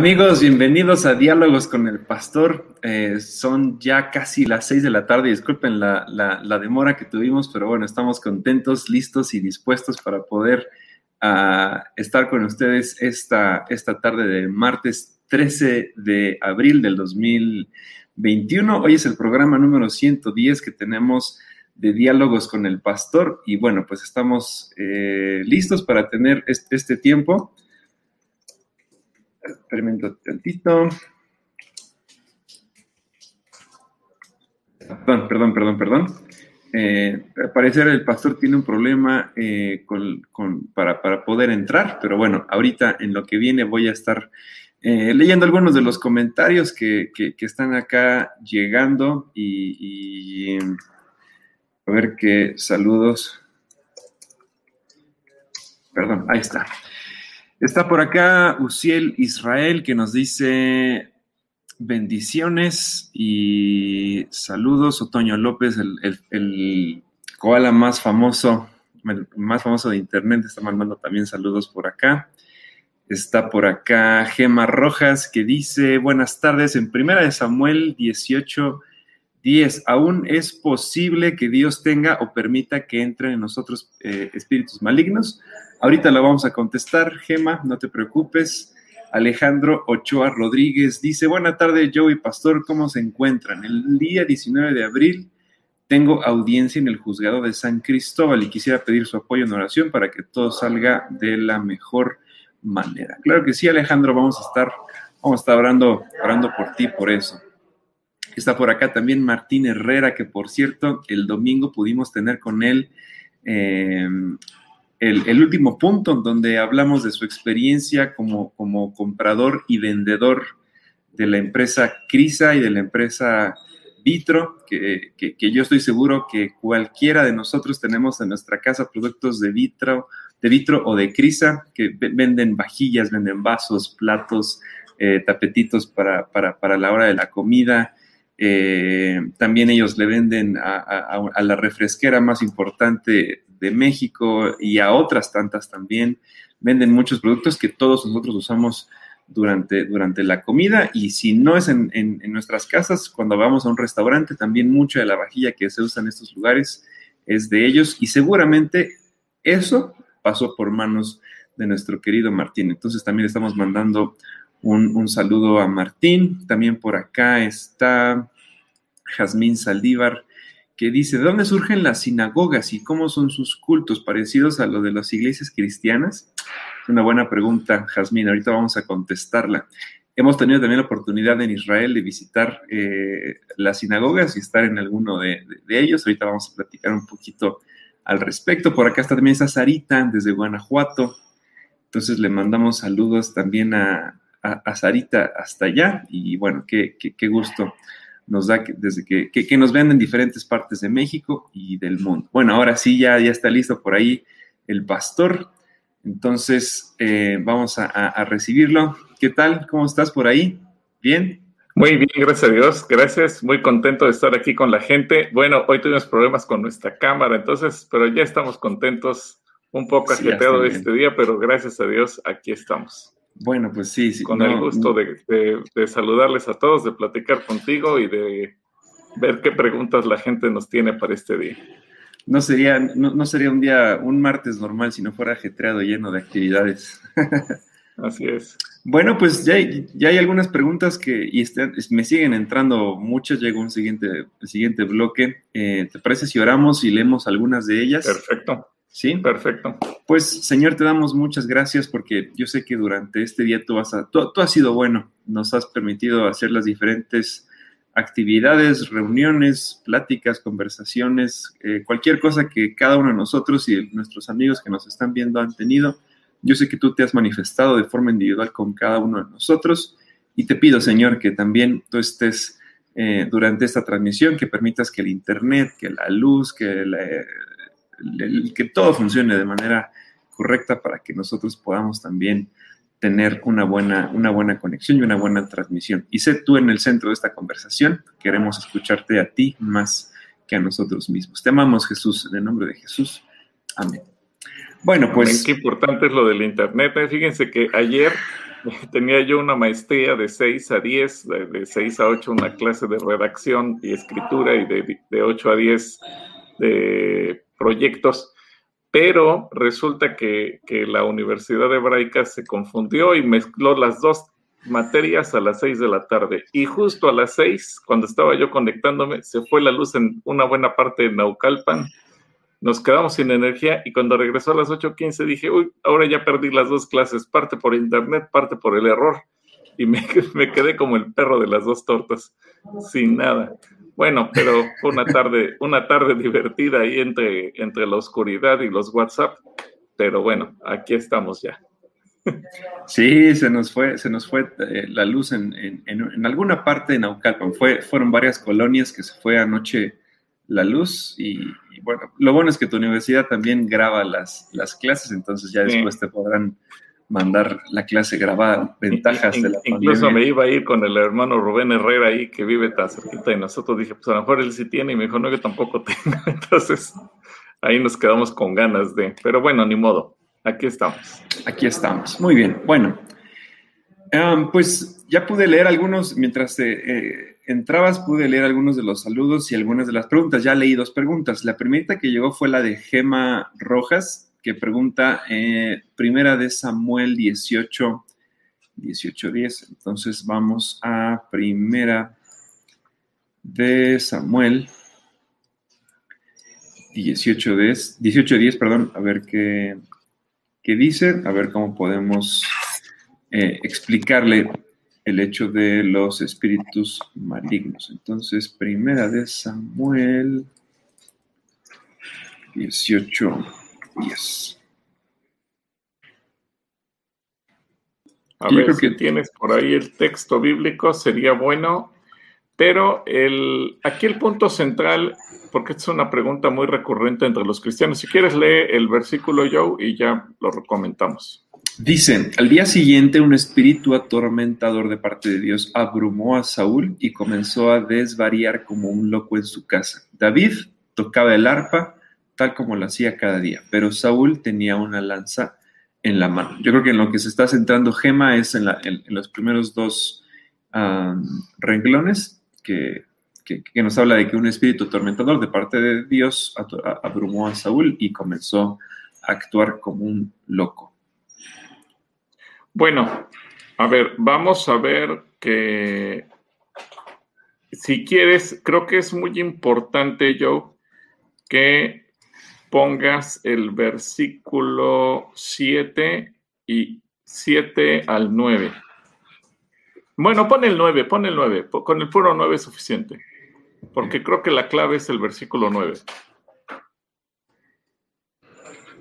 Amigos, bienvenidos a Diálogos con el Pastor. Eh, son ya casi las seis de la tarde. Disculpen la, demora que tuvimos, pero bueno, estamos contentos, listos y dispuestos para poder ah, estar con ustedes esta, esta tarde de martes 13 de abril del 2021. Hoy es el programa número 110 que tenemos de Diálogos con el Pastor y bueno, pues estamos eh, listos para tener este tiempo. Experimento tantito. Perdón, perdón, perdón, perdón. Eh, al parecer el pastor tiene un problema eh, para, poder entrar, pero bueno, ahorita en lo que viene voy a estar eh, leyendo algunos de los comentarios que, están acá llegando y, y, a ver qué saludos. Perdón, ahí está. Está por acá Uciel Israel que nos dice bendiciones y saludos. Otoño López, el, koala más famoso, más famoso de internet, está mandando también saludos por acá. Está por acá Gema Rojas que dice, buenas tardes, en primera de Samuel 18, 10, aún es posible que Dios tenga o permita que entren en nosotros eh, espíritus malignos. Ahorita la vamos a contestar, Gema, no te preocupes. Alejandro Ochoa Rodríguez dice, buena tarde, Joey Pastor, ¿cómo se encuentran? El día 19 de abril tengo audiencia en el juzgado de San Cristóbal y quisiera pedir su apoyo en oración para que todo salga de la mejor manera. Claro que sí, Alejandro, vamos a estar, vamos a estar orando, orando por ti, por eso. Está por acá también Martín Herrera, que por cierto, el domingo pudimos tener con él eh, el, último punto donde hablamos de su experiencia como, como comprador y vendedor de la empresa Crisa y de la empresa Vitro, que, yo estoy seguro que cualquiera de nosotros tenemos en nuestra casa productos de Vitro, de Vitro o de Crisa, que venden vajillas, venden vasos, platos, eh, tapetitos para, la hora de la comida. Eh, también ellos le venden a, la refresquera más importante de México y a otras tantas también. Venden muchos productos que todos nosotros usamos durante, durante la comida y si no es en, nuestras casas, cuando vamos a un restaurante, también mucha de la vajilla que se usa en estos lugares es de ellos y seguramente eso pasó por manos de nuestro querido Martín. Entonces también estamos mandando un, un saludo a Martín. También por acá está Jazmín Saldívar que dice, ¿de dónde surgen las sinagogas y cómo son sus cultos parecidos a lo de las iglesias cristianas? Es una buena pregunta, Jazmín, ahorita vamos a contestarla. Hemos tenido también la oportunidad en Israel de visitar eh, las sinagogas y estar en alguno de, ellos. Ahorita vamos a platicar un poquito al respecto. Por acá está también esa Sarita desde Guanajuato. Entonces le mandamos saludos también a, Sarita hasta allá y bueno, qué, qué, qué gusto nos da desde que, que, nos ven en diferentes partes de México y del mundo. Bueno, ahora sí, ya, ya está listo por ahí el pastor. Entonces, eh, vamos a, recibirlo. ¿Qué tal? ¿Cómo estás por ahí? ¿Bien? Muy bien, gracias a Dios. Gracias. Muy contento de estar aquí con la gente. Bueno, hoy tuvimos problemas con nuestra cámara, entonces, pero ya estamos contentos. Un poco sí, este día, pero gracias a Dios aquí estamos. Bueno, pues sí, sí. Con el gusto de, saludarles a todos, de platicar contigo y de ver qué preguntas la gente nos tiene para este día. No sería, no, sería un día, un martes normal si no fuera ajetreado, lleno de actividades. Así es. Bueno, pues ya hay, ya hay algunas preguntas que y me siguen entrando muchas. Llega un siguiente, siguiente bloque. Eh, ¿Te parece si oramos y leemos algunas de ellas? Perfecto. Sí, perfecto. Pues, Señor, te damos muchas gracias porque yo sé que durante este día tú, vas a, tú, has sido bueno, nos has permitido hacer las diferentes actividades, reuniones, pláticas, conversaciones, eh, cualquier cosa que cada uno de nosotros y nuestros amigos que nos están viendo han tenido. Yo sé que tú te has manifestado de forma individual con cada uno de nosotros y te pido, Señor, que también tú estés eh, durante esta transmisión, que permitas que el Internet, que la luz, que, que todo funcione de manera correcta para que nosotros podamos también tener una buena, una buena conexión y una buena transmisión. Y sé tú en el centro de esta conversación, queremos escucharte a ti más que a nosotros mismos. Te amamos Jesús, en el nombre de Jesús. Amén. Bueno, pues... Qué importante es lo del Internet. ¿eh? Fíjense que ayer tenía yo una maestría de 6 a 10, de, 6 a 8 una clase de redacción y escritura y de, de 8 a 10 de proyectos pero resulta que, la Universidad Hebraica se confundió y mezcló las dos materias a las seis de la tarde. Y justo a las seis, cuando estaba yo conectándome, se fue la luz en una buena parte de Naucalpan. Nos quedamos sin energía y cuando regresó a las 8.15 dije, uy, ahora ya perdí las dos clases, parte por internet, parte por el error. Y me, me quedé como el perro de las dos tortas, sin nada. Bueno, pero fue una tarde, una tarde divertida ahí entre, entre la oscuridad y los WhatsApp. Pero bueno, aquí estamos ya. Sí, se nos fue, se nos fue eh, la luz en, en, en, alguna parte de Naucalpan. Fue, fueron varias colonias que se fue anoche la luz y, bueno, lo bueno es que tu universidad también graba las, las clases, entonces ya después te podrán mandar la clase grabada, ventajas de la Incluso me iba a ir con el hermano Rubén Herrera ahí, que vive tan cerquita, y nosotros dije, pues a lo mejor él sí tiene, y me dijo, no, yo tampoco tengo. Entonces, ahí nos quedamos con ganas de, pero bueno, ni modo, aquí estamos. Aquí estamos, muy bien. Bueno, pues ya pude leer algunos, mientras eh, entrabas, pude leer algunos de los saludos y algunas de las preguntas. Ya leí dos preguntas. La primera que llegó fue la de Gema Rojas, que pregunta eh, primera de Samuel 18, 18, 10. Entonces vamos a primera de Samuel 18, 10, 18, 10 perdón, a ver qué, qué dice, a ver cómo podemos eh, explicarle el hecho de los espíritus malignos. Entonces, primera de Samuel 18, a ver si tienes por ahí el texto bíblico, sería bueno. Pero el, aquí el punto central, porque es una pregunta muy recurrente entre los cristianos. Si quieres, lee el versículo Joe y ya lo comentamos. Dice, al día siguiente un espíritu atormentador de parte de Dios abrumó a Saúl y comenzó a desvariar como un loco en su casa. David tocaba el arpa tal como lo hacía cada día, pero Saúl tenía una lanza en la mano. Yo creo que en lo que se está centrando Gema es en, los primeros dos renglones que, nos habla de que un espíritu atormentador de parte de Dios abrumó a Saúl y comenzó a actuar como un loco. Bueno, a ver, vamos a ver que si quieres, creo que es muy importante, Joe, que pongas el versículo 7 y 7 al 9. Bueno, pon el 9, pon el 9. Con el puro 9 es suficiente. Porque creo que la clave es el versículo 9.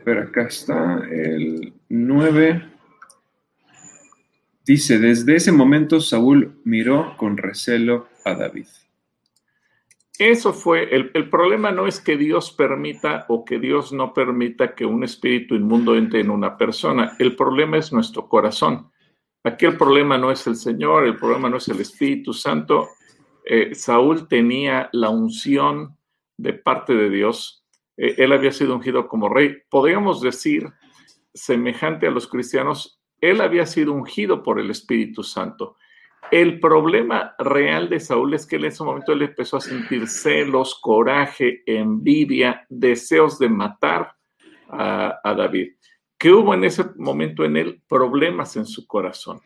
Pero acá está el 9. Dice, desde ese momento Saúl miró con recelo a David. Eso fue, el, problema no es que Dios permita o que Dios no permita que un espíritu inmundo entre en una persona, el problema es nuestro corazón. Aquí el problema no es el Señor, el problema no es el Espíritu Santo. Eh, Saúl tenía la unción de parte de Dios, eh, él había sido ungido como rey. Podríamos decir, semejante a los cristianos, él había sido ungido por el Espíritu Santo. El problema real de Saúl es que en ese momento él empezó a sentir celos, coraje, envidia, deseos de matar a, David. ¿Qué hubo en ese momento en él? Problemas en su corazón.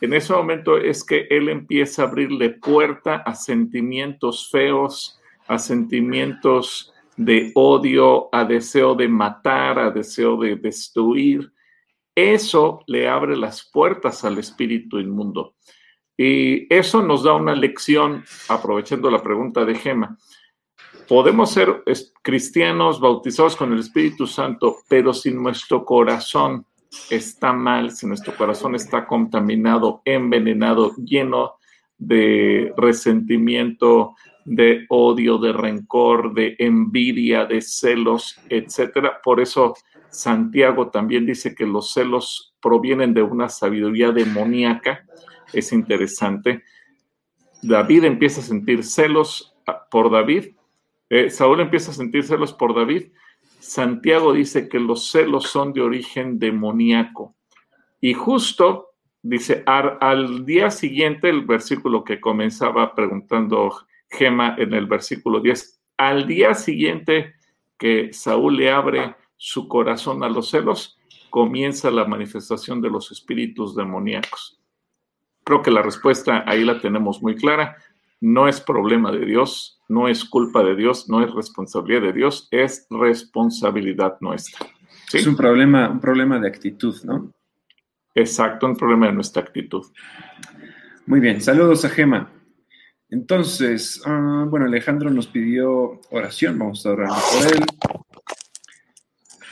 En ese momento es que él empieza a abrirle puerta a sentimientos feos, a sentimientos de odio, a deseo de matar, a deseo de destruir. Eso le abre las puertas al espíritu inmundo. Y eso nos da una lección, aprovechando la pregunta de Gema. Podemos ser cristianos bautizados con el Espíritu Santo, pero si nuestro corazón está mal, si nuestro corazón está contaminado, envenenado, lleno de resentimiento, de odio, de rencor, de envidia, de celos, etcétera. Por eso Santiago también dice que los celos provienen de una sabiduría demoníaca. Es interesante. David empieza a sentir celos por David. Eh, Saúl empieza a sentir celos por David. Santiago dice que los celos son de origen demoníaco. Y justo dice, al, día siguiente, el versículo que comenzaba preguntando Gema en el versículo 10, al día siguiente que Saúl le abre su corazón a los celos, comienza la manifestación de los espíritus demoníacos. Creo que la respuesta ahí la tenemos muy clara. No es problema de Dios, no es culpa de Dios, no es responsabilidad de Dios, es responsabilidad nuestra. Es un problema, un problema de actitud, ¿no? Exacto, un problema de nuestra actitud. Muy bien, saludos a Gema. Entonces, ah, bueno, Alejandro nos pidió oración, vamos a orar por él.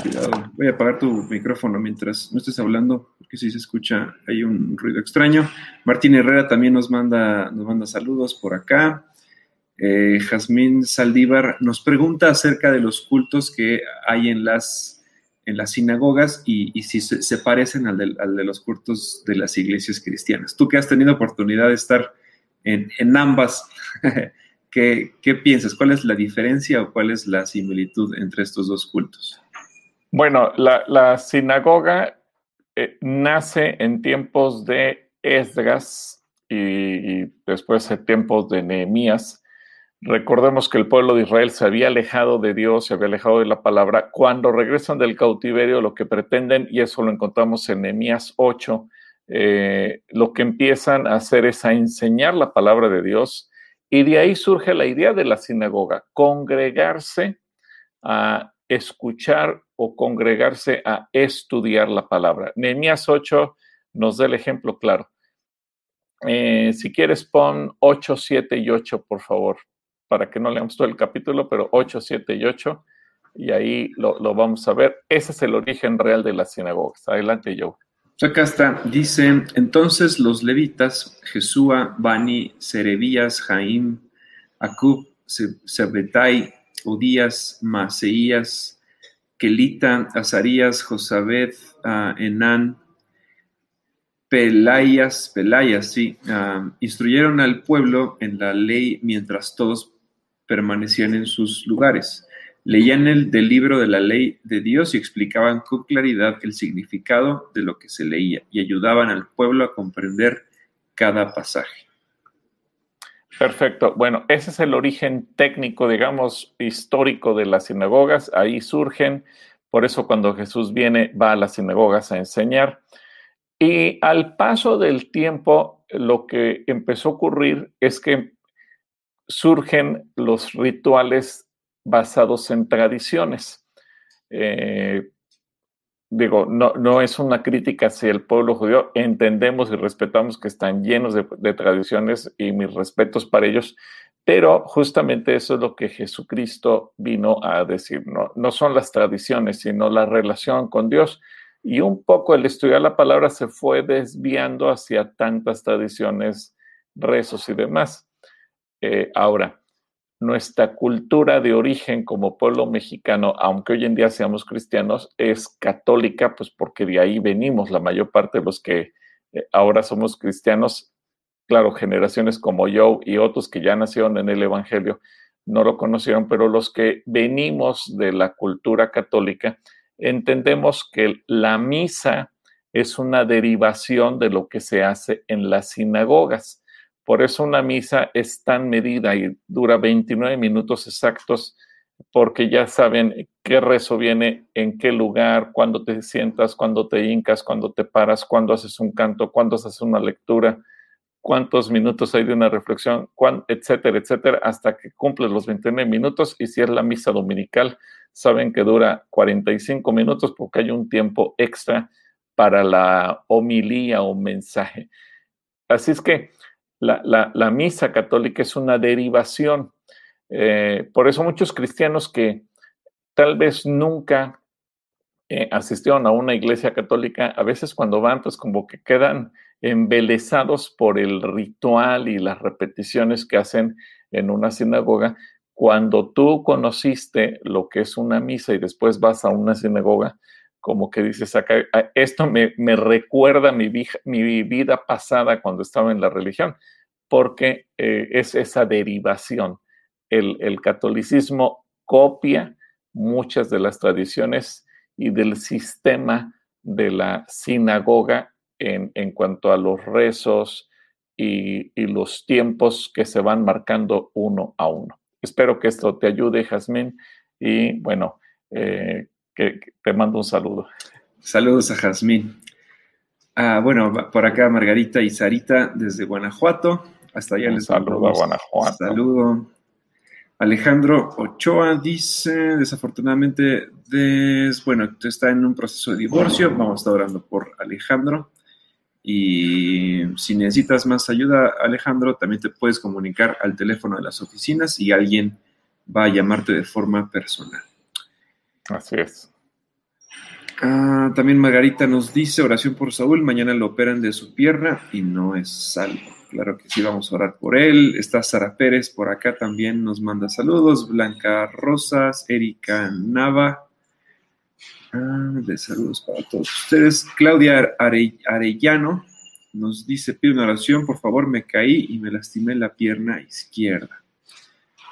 Cuidado, voy a apagar tu micrófono mientras no estés hablando, porque si se escucha hay un ruido extraño. Martín Herrera también nos manda, nos manda saludos por acá. Eh, Jazmín Saldívar nos pregunta acerca de los cultos que hay en las, en las sinagogas y, si se, parecen al de, al de, los cultos de las iglesias cristianas. Tú que has tenido oportunidad de estar en, en ambas, ¿qué, ¿qué piensas? ¿Cuál es la diferencia o cuál es la similitud entre estos dos cultos? Bueno, la, sinagoga eh, nace en tiempos de Esdras y, después en tiempos de Nehemías. Recordemos que el pueblo de Israel se había alejado de Dios, se había alejado de la palabra. Cuando regresan del cautiverio, lo que pretenden, y eso lo encontramos en Nehemías 8, eh, lo que empiezan a hacer es a enseñar la palabra de Dios. Y de ahí surge la idea de la sinagoga, congregarse a escuchar o congregarse a estudiar la palabra. Nehemías 8 nos da el ejemplo claro. Eh, si quieres, pon 8, 7 y 8, por favor, para que no leamos todo el capítulo, pero 8, 7 y 8, y ahí lo, vamos a ver. Ese es el origen real de las sinagogas. Adelante, Joe. Acá está, dice, entonces los levitas, Jesúa, Bani, Serebías, Jaim, Acub, Sebetai, Odías, Maseías, Kelita, Azarías, Josabed, uh, Enán, Pelayas, Pelayas, sí, ah, instruyeron al pueblo en la ley mientras todos permanecían en sus lugares. Leían el del libro de la ley de Dios y explicaban con claridad el significado de lo que se leía y ayudaban al pueblo a comprender cada pasaje. Perfecto. Bueno, ese es el origen técnico, digamos, histórico de las sinagogas. Ahí surgen. Por eso cuando Jesús viene, va a las sinagogas a enseñar. Y al paso del tiempo, lo que empezó a ocurrir es que surgen los rituales basados en tradiciones. Eh, digo, no, no es una crítica hacia el pueblo judío, entendemos y respetamos que están llenos de, tradiciones y mis respetos para ellos, pero justamente eso es lo que Jesucristo vino a decir, no, no son las tradiciones, sino la relación con Dios. Y un poco el estudiar la palabra se fue desviando hacia tantas tradiciones, rezos y demás. Eh, ahora, nuestra cultura de origen como pueblo mexicano, aunque hoy en día seamos cristianos, es católica, pues porque de ahí venimos la mayor parte de los que eh, ahora somos cristianos, claro, generaciones como yo y otros que ya nacieron en el Evangelio no lo conocieron, pero los que venimos de la cultura católica, entendemos que la misa es una derivación de lo que se hace en las sinagogas. Por eso una misa es tan medida y dura 29 minutos exactos, porque ya saben qué rezo viene, en qué lugar, cuándo te sientas, cuándo te hincas, cuándo te paras, cuándo haces un canto, cuándo haces una lectura, cuántos minutos hay de una reflexión, etcétera, etcétera, hasta que cumples los 29 minutos. Y si es la misa dominical, saben que dura 45 minutos porque hay un tiempo extra para la homilía o mensaje. Así es que la, misa católica es una derivación. Eh, por eso muchos cristianos que tal vez nunca eh, asistieron a una iglesia católica, a veces cuando van, pues como que quedan embelesados por el ritual y las repeticiones que hacen en una sinagoga. Cuando tú conociste lo que es una misa y después vas a una sinagoga, como que dices acá, ah, esto me, recuerda mi, mi, vida pasada cuando estaba en la religión, porque eh, es esa derivación. El, el catolicismo copia muchas de las tradiciones y del sistema de la sinagoga en, en cuanto a los rezos y, y, los tiempos que se van marcando uno a uno. Espero que esto te ayude, Jazmín, y bueno, eh, que, te mando un saludo. Saludos a Jazmín. Ah, bueno, por acá Margarita y Sarita desde Guanajuato. Hasta allá un les saludo a Guanajuato. Saludo. Alejandro Ochoa dice, desafortunadamente, bueno, está en un proceso de divorcio. Vamos a estar orando por Alejandro. Y si necesitas más ayuda, Alejandro, también te puedes comunicar al teléfono de las oficinas y alguien va a llamarte de forma personal. Así es. Ah, también Margarita nos dice oración por Saúl. Mañana lo operan de su pierna y no es salvo. Claro que sí, vamos a orar por él. Está Sara Pérez por acá también, nos manda saludos. Blanca Rosas, Erika Nava. Ah, de saludos para todos ustedes. Claudia Arellano nos dice, pide una oración, por favor, me caí y me lastimé la pierna izquierda.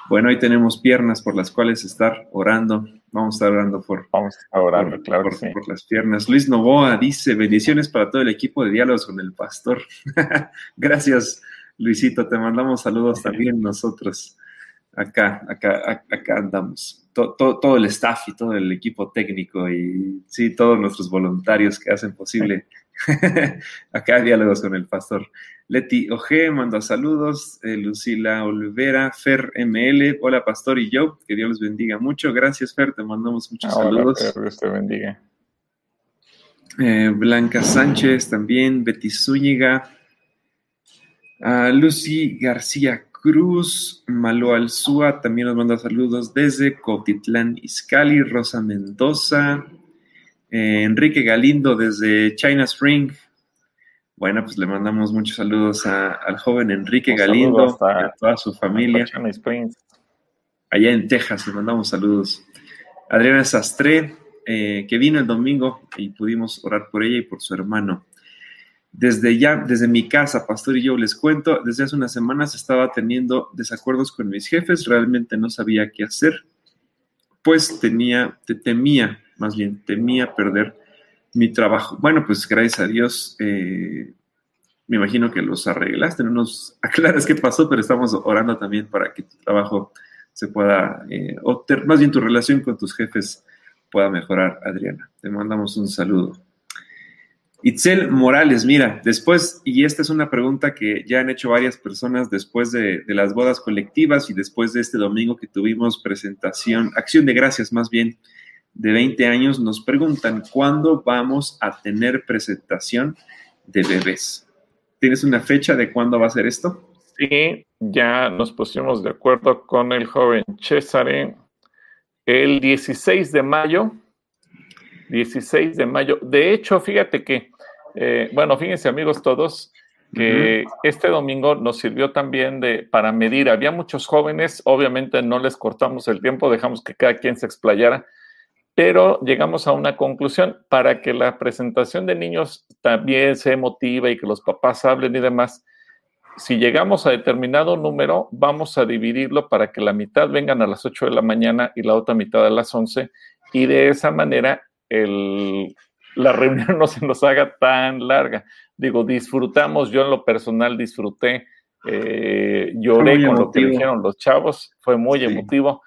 Bueno, ahí tenemos piernas por las cuales estar orando. Vamos a estar orando por, Vamos a orando, claro por, las piernas. Luis Novoa dice, bendiciones para todo el equipo de diálogos con el pastor. Gracias, Luisito. Te mandamos saludos también nosotros. Acá, acá, acá andamos. todo el staff y todo el equipo técnico y sí, todos nuestros voluntarios que hacen posible acá diálogos con el pastor. Leti Oje manda saludos. Eh, Lucila Olivera, Fer ML. Hola, Pastor y yo. Que Dios los bendiga mucho. Gracias, Fer. Te mandamos muchos saludos. Dios te bendiga. Eh, Blanca Sánchez también. Betty Zúñiga. Lucy García Cruz. Malo Alzúa también nos manda saludos desde Cotitlán, Izcali. Rosa Mendoza. Eh, Enrique Galindo desde China Spring. Bueno, pues le mandamos muchos saludos al joven Enrique Galindo y a toda su familia. Allá en Texas, le mandamos saludos. Adriana Sastre, eh, que vino el domingo y pudimos orar por ella y por su hermano. Desde ya, desde mi casa, Pastor y yo les cuento, desde hace unas semanas estaba teniendo desacuerdos con mis jefes, realmente no sabía qué hacer, pues tenía, temía, más bien temía perder mi trabajo. Bueno, pues gracias a Dios, eh, me imagino que los arreglaste, no nos aclaras qué pasó, pero estamos orando también para que tu trabajo se pueda, eh, o más bien tu relación con tus jefes pueda mejorar, Adriana. Te mandamos un saludo. Itzel Morales, mira, después, y esta es una pregunta que ya han hecho varias personas después de, de, las bodas colectivas y después de este domingo que tuvimos presentación, acción de gracias más bien, de 20 años nos preguntan cuándo vamos a tener presentación de bebés. ¿Tienes una fecha de cuándo va a ser esto? Sí, ya nos pusimos de acuerdo con el joven Cesare el 16 de mayo. 16 de mayo. De hecho, fíjate que, eh, bueno, fíjense amigos todos, que este domingo nos sirvió también de, para medir. Había muchos jóvenes, obviamente no les cortamos el tiempo, dejamos que cada quien se explayara, pero llegamos a una conclusión para que la presentación de niños también se motive y que los papás hablen y demás. Si llegamos a determinado número, vamos a dividirlo para que la mitad vengan a las 8 de la mañana y la otra mitad a las 11 y de esa manera la reunión no se nos haga tan larga. Digo, disfrutamos, yo en lo personal disfruté, eh, lloré con lo que dijeron los chavos, fue muy emotivo,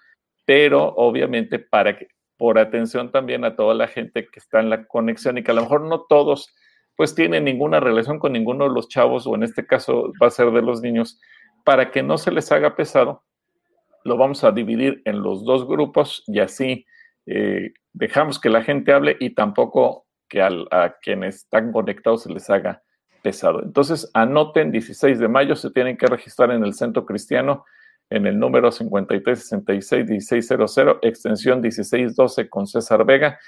pero obviamente para que por atención también a toda la gente que está en la conexión y que a lo mejor no todos pues tienen ninguna relación con ninguno de los chavos o en este caso va a ser de los niños, para que no se les haga pesado, lo vamos a dividir en los dos grupos y así eh, dejamos que la gente hable y tampoco que a quienes están conectados se les haga pesado. Entonces, anoten, 16 de mayo se tienen que registrar en el Centro Cristiano en el número 5366-1600, extensión 1612 con César Vega.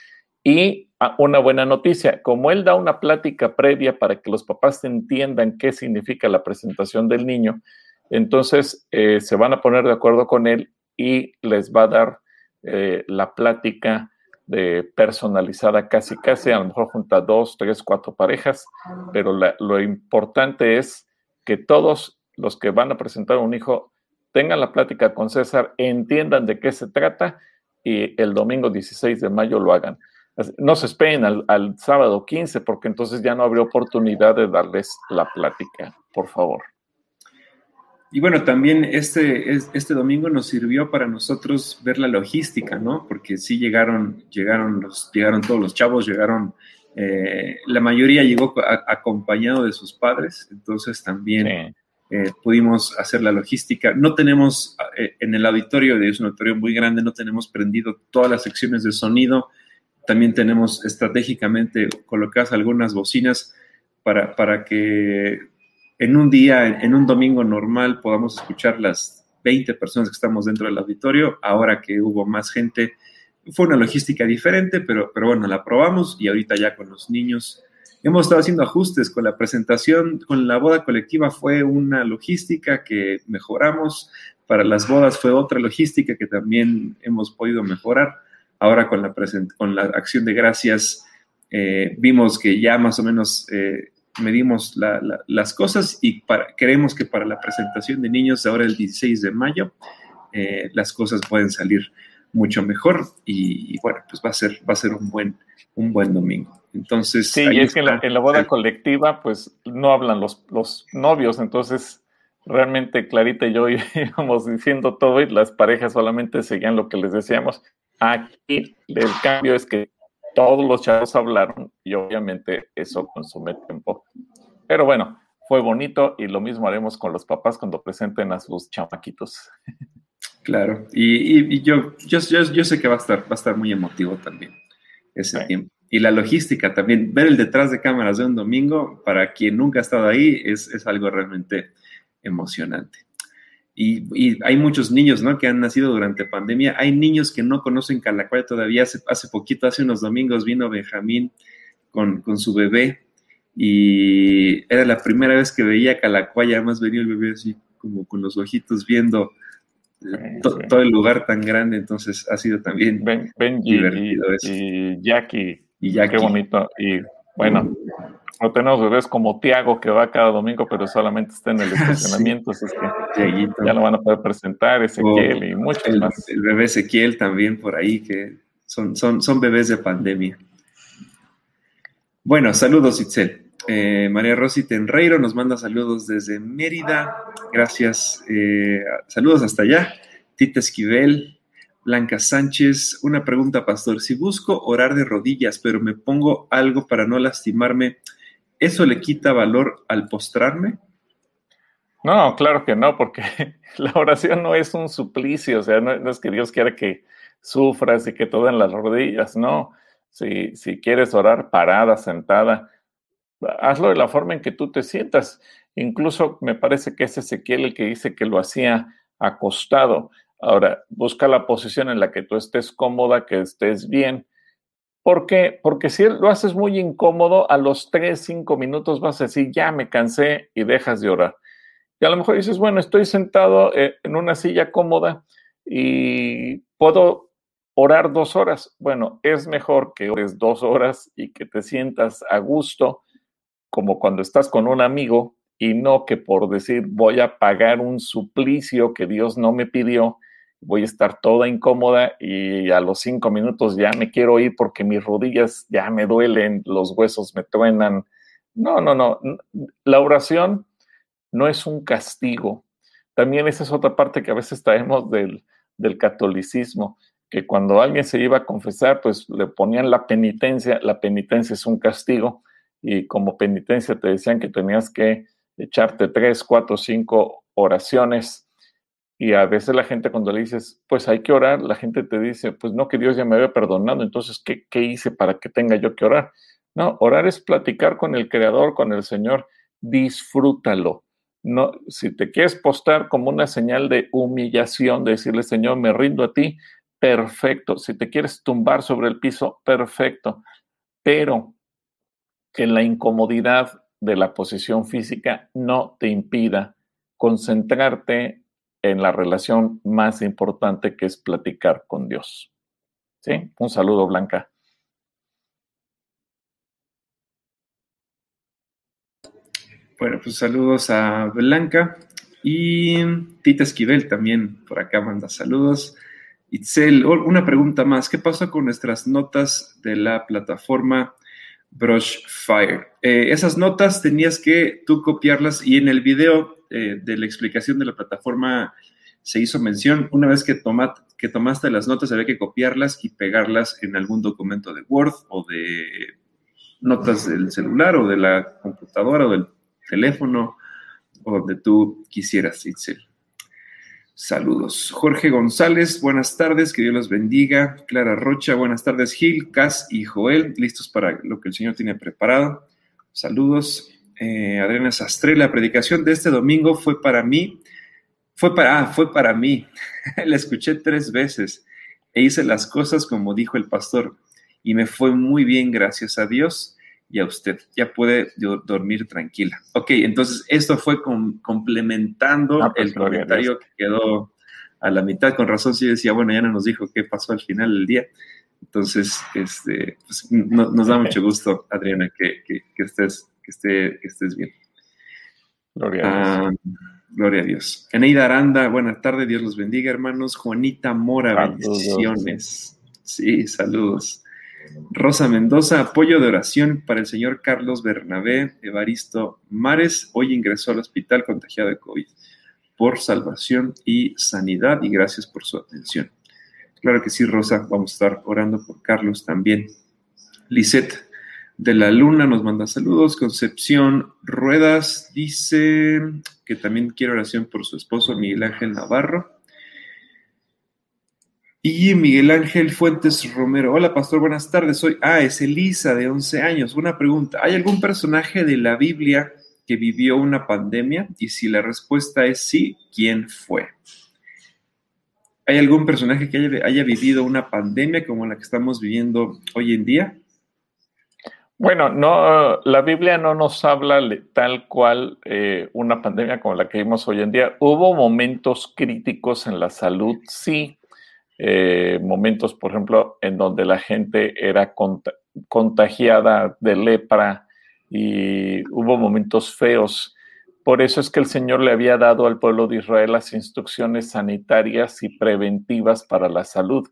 Y ah, una buena noticia, como él da una plática previa para que los papás entiendan qué significa la presentación del niño, entonces eh, se van a poner de acuerdo con él y les va a dar eh, la plática de personalizada casi casi, a lo mejor junta dos, tres, cuatro parejas, pero lo importante es que todos los que van a presentar un hijo tengan la plática con César, entiendan de qué se trata y el domingo 16 de mayo lo hagan. No se esperen al, sábado 15 porque entonces ya no habría oportunidad de darles la plática, por favor. Y bueno, también este, este domingo nos sirvió para nosotros ver la logística, ¿no? Porque sí llegaron, llegaron, los, llegaron todos los chavos, llegaron, eh, la mayoría llegó acompañado de sus padres, entonces también eh, pudimos hacer la logística. No tenemos, eh, en el auditorio, es un auditorio muy grande, no tenemos prendido todas las secciones de sonido. También tenemos estratégicamente colocadas algunas bocinas para, para que en un día, en un domingo normal, podamos escuchar las 20 personas que estamos dentro del auditorio. Ahora que hubo más gente, fue una logística diferente, pero, pero bueno, la probamos y ahorita ya con los niños hemos estado haciendo ajustes con la presentación, con la boda colectiva fue una logística que mejoramos, para las bodas fue otra logística que también hemos podido mejorar. Ahora con la, con la acción de gracias eh, vimos que ya más o menos eh, medimos las cosas y creemos que para la presentación de niños ahora el 16 de mayo eh, las cosas pueden salir mucho mejor y, bueno, pues va a ser, va a ser un buen, un buen domingo. Entonces. Sí, y es que en la, boda colectiva, pues no hablan los, los novios, entonces realmente Clarita y yo íbamos diciendo todo y las parejas solamente seguían lo que les decíamos. Aquí el cambio es que todos los chavos hablaron y obviamente eso consume tiempo. Pero bueno, fue bonito y lo mismo haremos con los papás cuando presenten a sus chamaquitos. Claro, y, yo, yo, yo, sé que va a estar, va a estar muy emotivo también ese tiempo y la logística también. Ver el detrás de cámaras de un domingo, para quien nunca ha estado ahí, es, algo realmente emocionante. Y, hay muchos niños, ¿no? Que han nacido durante pandemia. Hay niños que no conocen Calacuaya todavía. Hace, hace poquito, hace unos domingos, vino Benjamín con, con, su bebé y era la primera vez que veía Calacuaya. Además venía el bebé así como con los ojitos viendo todo el lugar tan grande. Entonces ha sido también divertido eso. Y Jackie y ya qué bonito. Y bueno, no tenemos bebés como Tiago que va cada domingo, pero solamente está en el estacionamiento, así es que ya lo van a poder presentar, Ezequiel y muchos más. El bebé Ezequiel también por ahí, que son, son, son bebés de pandemia. Bueno, saludos, Itzel. Eh, María Rosy Tenreiro nos manda saludos desde Mérida. Gracias. Eh, saludos hasta allá. Tita Esquivel, Blanca Sánchez, una pregunta, pastor. Si busco orar de rodillas, pero me pongo algo para no lastimarme, ¿eso le quita valor al postrarme? No, claro que no, porque la oración no es un suplicio, o sea, no, es que Dios quiera que sufras y que todo en las rodillas, no. Si, si quieres orar parada, sentada, hazlo de la forma en que tú te sientas. Incluso me parece que es Ezequiel el que dice que lo hacía acostado. Ahora, busca la posición en la que tú estés cómoda, que estés bien. ¿Por qué? Porque si lo haces muy incómodo, a los 3, 5 minutos vas a decir, ya me cansé y dejas de orar. Y a lo mejor dices, bueno, estoy sentado eh, en una silla cómoda y puedo orar dos horas. Bueno, es mejor que ores dos horas y que te sientas a gusto, como cuando estás con un amigo, y no que por decir voy a pagar un suplicio que Dios no me pidió, voy a estar toda incómoda y a los cinco minutos ya me quiero ir porque mis rodillas ya me duelen, los huesos me truenan. No, no, no. La oración no es un castigo. También esa es otra parte que a veces traemos del, del catolicismo, que cuando alguien se iba a confesar, pues le ponían la penitencia. La penitencia es un castigo y como penitencia te decían que tenías que echarte tres, cuatro, cinco oraciones y a veces la gente cuando le dices, pues hay que orar, la gente te dice, pues no, que Dios ya me había perdonado, entonces, ¿qué, qué hice para que tenga yo que orar? No, orar es platicar con el Creador, con el Señor, disfrútalo. No, si te quieres postar como una señal de humillación, de decirle, Señor, me rindo a ti, perfecto. Si te quieres tumbar sobre el piso, perfecto. Pero que la incomodidad de la posición física no te impida concentrarte en la relación más importante que es platicar con Dios. ¿Sí? Un saludo, Blanca. Bueno, pues saludos a Blanca y Tita Esquivel también por acá manda saludos. Itzel, una pregunta más. ¿Qué pasa con nuestras notas de la plataforma Brushfire? Eh, esas notas tenías que tú copiarlas y en el video eh, de la explicación de la plataforma se hizo mención. Una vez que, que tomaste las notas, había que copiarlas y pegarlas en algún documento de Word o de notas del celular o de la computadora o del teléfono o donde tú quisieras, Itzel. Saludos. Jorge González, buenas tardes, que Dios los bendiga. Clara Rocha, buenas tardes. Gil, Cas y Joel, listos para lo que el Señor tiene preparado. Saludos. Eh, Adriana Sastre, la predicación de este domingo fue para mí. Fue para, ah, fue para mí. la escuché tres veces e hice las cosas como dijo el pastor y me fue muy bien, gracias a Dios y a usted. Ya puede dormir tranquila. Ok, entonces esto fue complementando ah, pues, el comentario que quedó a la mitad. Con razón sí decía, bueno, ya no nos dijo qué pasó al final del día. Entonces, este, pues, nos da mucho gusto, Adriana, que, estés, que, esté, que estés bien. Gloria a Dios. Ah, gloria a Dios. Eneida Aranda, buenas tardes, Dios los bendiga, hermanos. Juanita Mora, bendiciones. Sí, saludos. Rosa Mendoza, apoyo de oración para el señor Carlos Bernabé Evaristo Mares. Hoy ingresó al hospital contagiado de COVID por salvación y sanidad y gracias por su atención. Claro que sí, Rosa, vamos a estar orando por Carlos también. Lisette de la Luna nos manda saludos. Concepción Ruedas dice que también quiere oración por su esposo Miguel Ángel Navarro. Y Miguel Ángel Fuentes Romero. Hola, pastor, buenas tardes. Soy, ah, es Elisa, de 11 años. Una pregunta. ¿Hay algún personaje de la Biblia que vivió una pandemia? Y si la respuesta es sí, ¿quién fue? ¿Hay algún personaje que haya, vivido una pandemia como la que estamos viviendo hoy en día? Bueno, no, la Biblia no nos habla tal cual eh, una pandemia como la que vimos hoy en día. Hubo momentos críticos en la salud, sí, eh, momentos, por ejemplo, en donde la gente era contagiada de lepra y hubo momentos feos. Por eso es que el Señor le había dado al pueblo de Israel las instrucciones sanitarias y preventivas para la salud.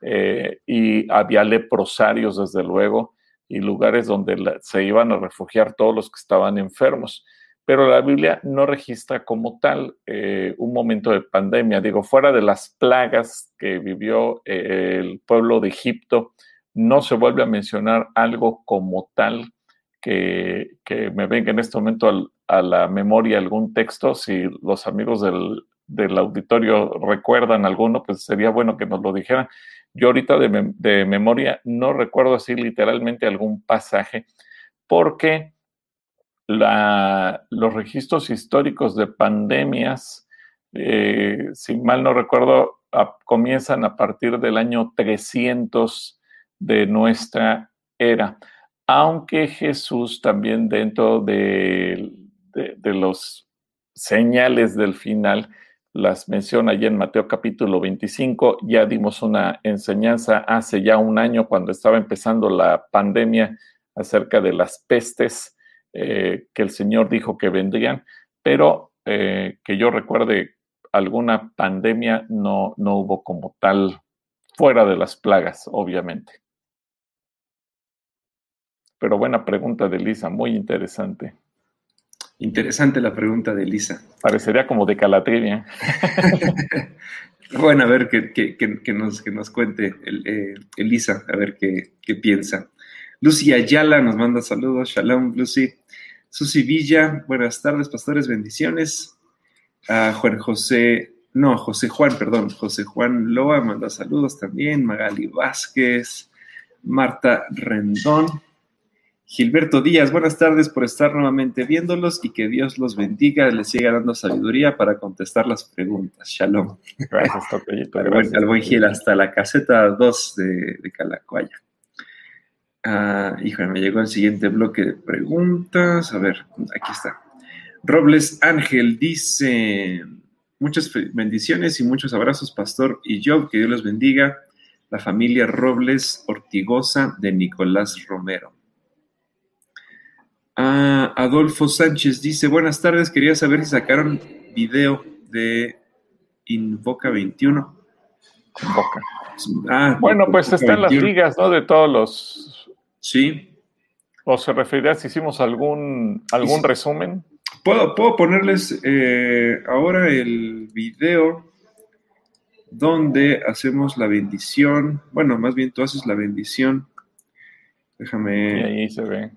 Eh, y había leprosarios, desde luego, y lugares donde se iban a refugiar todos los que estaban enfermos pero la Biblia no registra como tal eh, un momento de pandemia. Digo, fuera de las plagas que vivió eh, el pueblo de Egipto, no se vuelve a mencionar algo como tal que, me venga en este momento a la memoria algún texto. Si los amigos del, auditorio recuerdan alguno, pues sería bueno que nos lo dijeran. Yo ahorita de, de memoria no recuerdo así literalmente algún pasaje, porque los registros históricos de pandemias, eh, si mal no recuerdo, comienzan a partir del año 300 de nuestra era, aunque Jesús también dentro de, de los señales del final las menciona allí en Mateo capítulo 25. Ya dimos una enseñanza hace ya un año cuando estaba empezando la pandemia acerca de las pestes eh, que el Señor dijo que vendrían, pero eh, que yo recuerde alguna pandemia no, no hubo como tal fuera de las plagas, obviamente. Pero buena pregunta de Lisa, muy interesante. Interesante la pregunta de Lisa. Parecería como de Calatrivia. bueno, a ver que, nos, que nos cuente eh, Elisa, a ver qué, qué piensa. Lucy Ayala nos manda saludos. Shalom, Lucy. Susi Villa, buenas tardes, pastores, bendiciones. A Juan José, no, José Juan, perdón, José Juan Loa manda saludos también. Magali Vázquez, Marta Rendón. Gilberto Díaz, buenas tardes por estar nuevamente viéndolos y que Dios los bendiga, les siga dando sabiduría para contestar las preguntas. Shalom. Gracias, Tocayito. Al buen Gil, hasta la caseta 2 de, de Calacuaya. Ah, híjole, me llegó el siguiente bloque de preguntas. A ver, aquí está. Robles Ángel dice: Muchas bendiciones y muchos abrazos, Pastor y yo. Que Dios los bendiga. La familia Robles Ortigosa de Nicolás Romero. Ah, Adolfo Sánchez dice: Buenas tardes, quería saber si sacaron video de Invoca 21. Invoca. Ah, bueno, pues están las ligas, ¿no? De todos los Sí. ¿O se referirá si hicimos algún, algún resumen? Puedo, puedo ponerles eh, ahora el video donde hacemos la bendición. Bueno, más bien tú haces la bendición. Déjame. Y ahí se ve.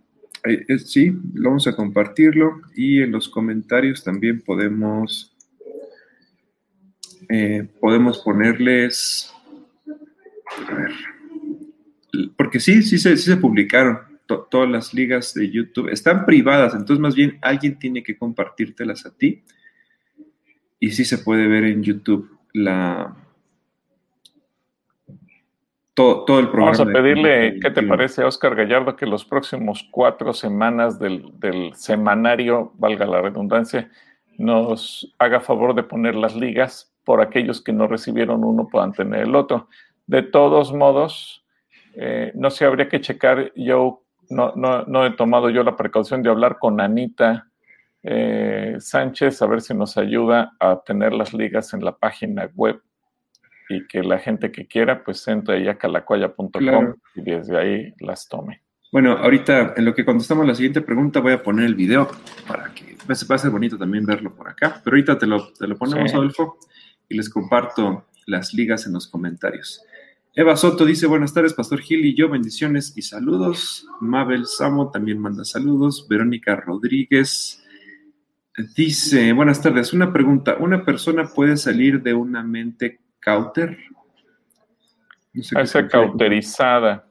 sí, vamos a compartirlo y en los comentarios también podemos eh, podemos ponerles a ver porque sí, sí se, se publicaron todas las ligas de YouTube. Están privadas, entonces más bien alguien tiene que compartírtelas a ti. Y sí se puede ver en YouTube la, todo, el programa. Vamos a pedirle, ¿qué te parece, Oscar Gallardo, que los próximos cuatro semanas del, del, semanario, valga la redundancia, nos haga favor de poner las ligas por aquellos que no recibieron uno puedan tener el otro. De todos modos, eh, no sé, habría que checar. Yo no, no, he tomado yo la precaución de hablar con Anita eh, Sánchez, a ver si nos ayuda a tener las ligas en la página web y que la gente que quiera, pues entre ahí a calacoya.com y desde ahí las tome. Bueno, ahorita en lo que contestamos la siguiente pregunta voy a poner el video para que se pase bonito también verlo por acá. Pero ahorita te lo, te lo ponemos, Adolfo, y les comparto las ligas en los comentarios. Eva Soto dice, buenas tardes, Pastor Gil y yo, bendiciones y saludos. Mabel Samo también manda saludos. Verónica Rodríguez dice, buenas tardes, una pregunta, ¿una persona puede salir de una mente cauter? No cauterizada.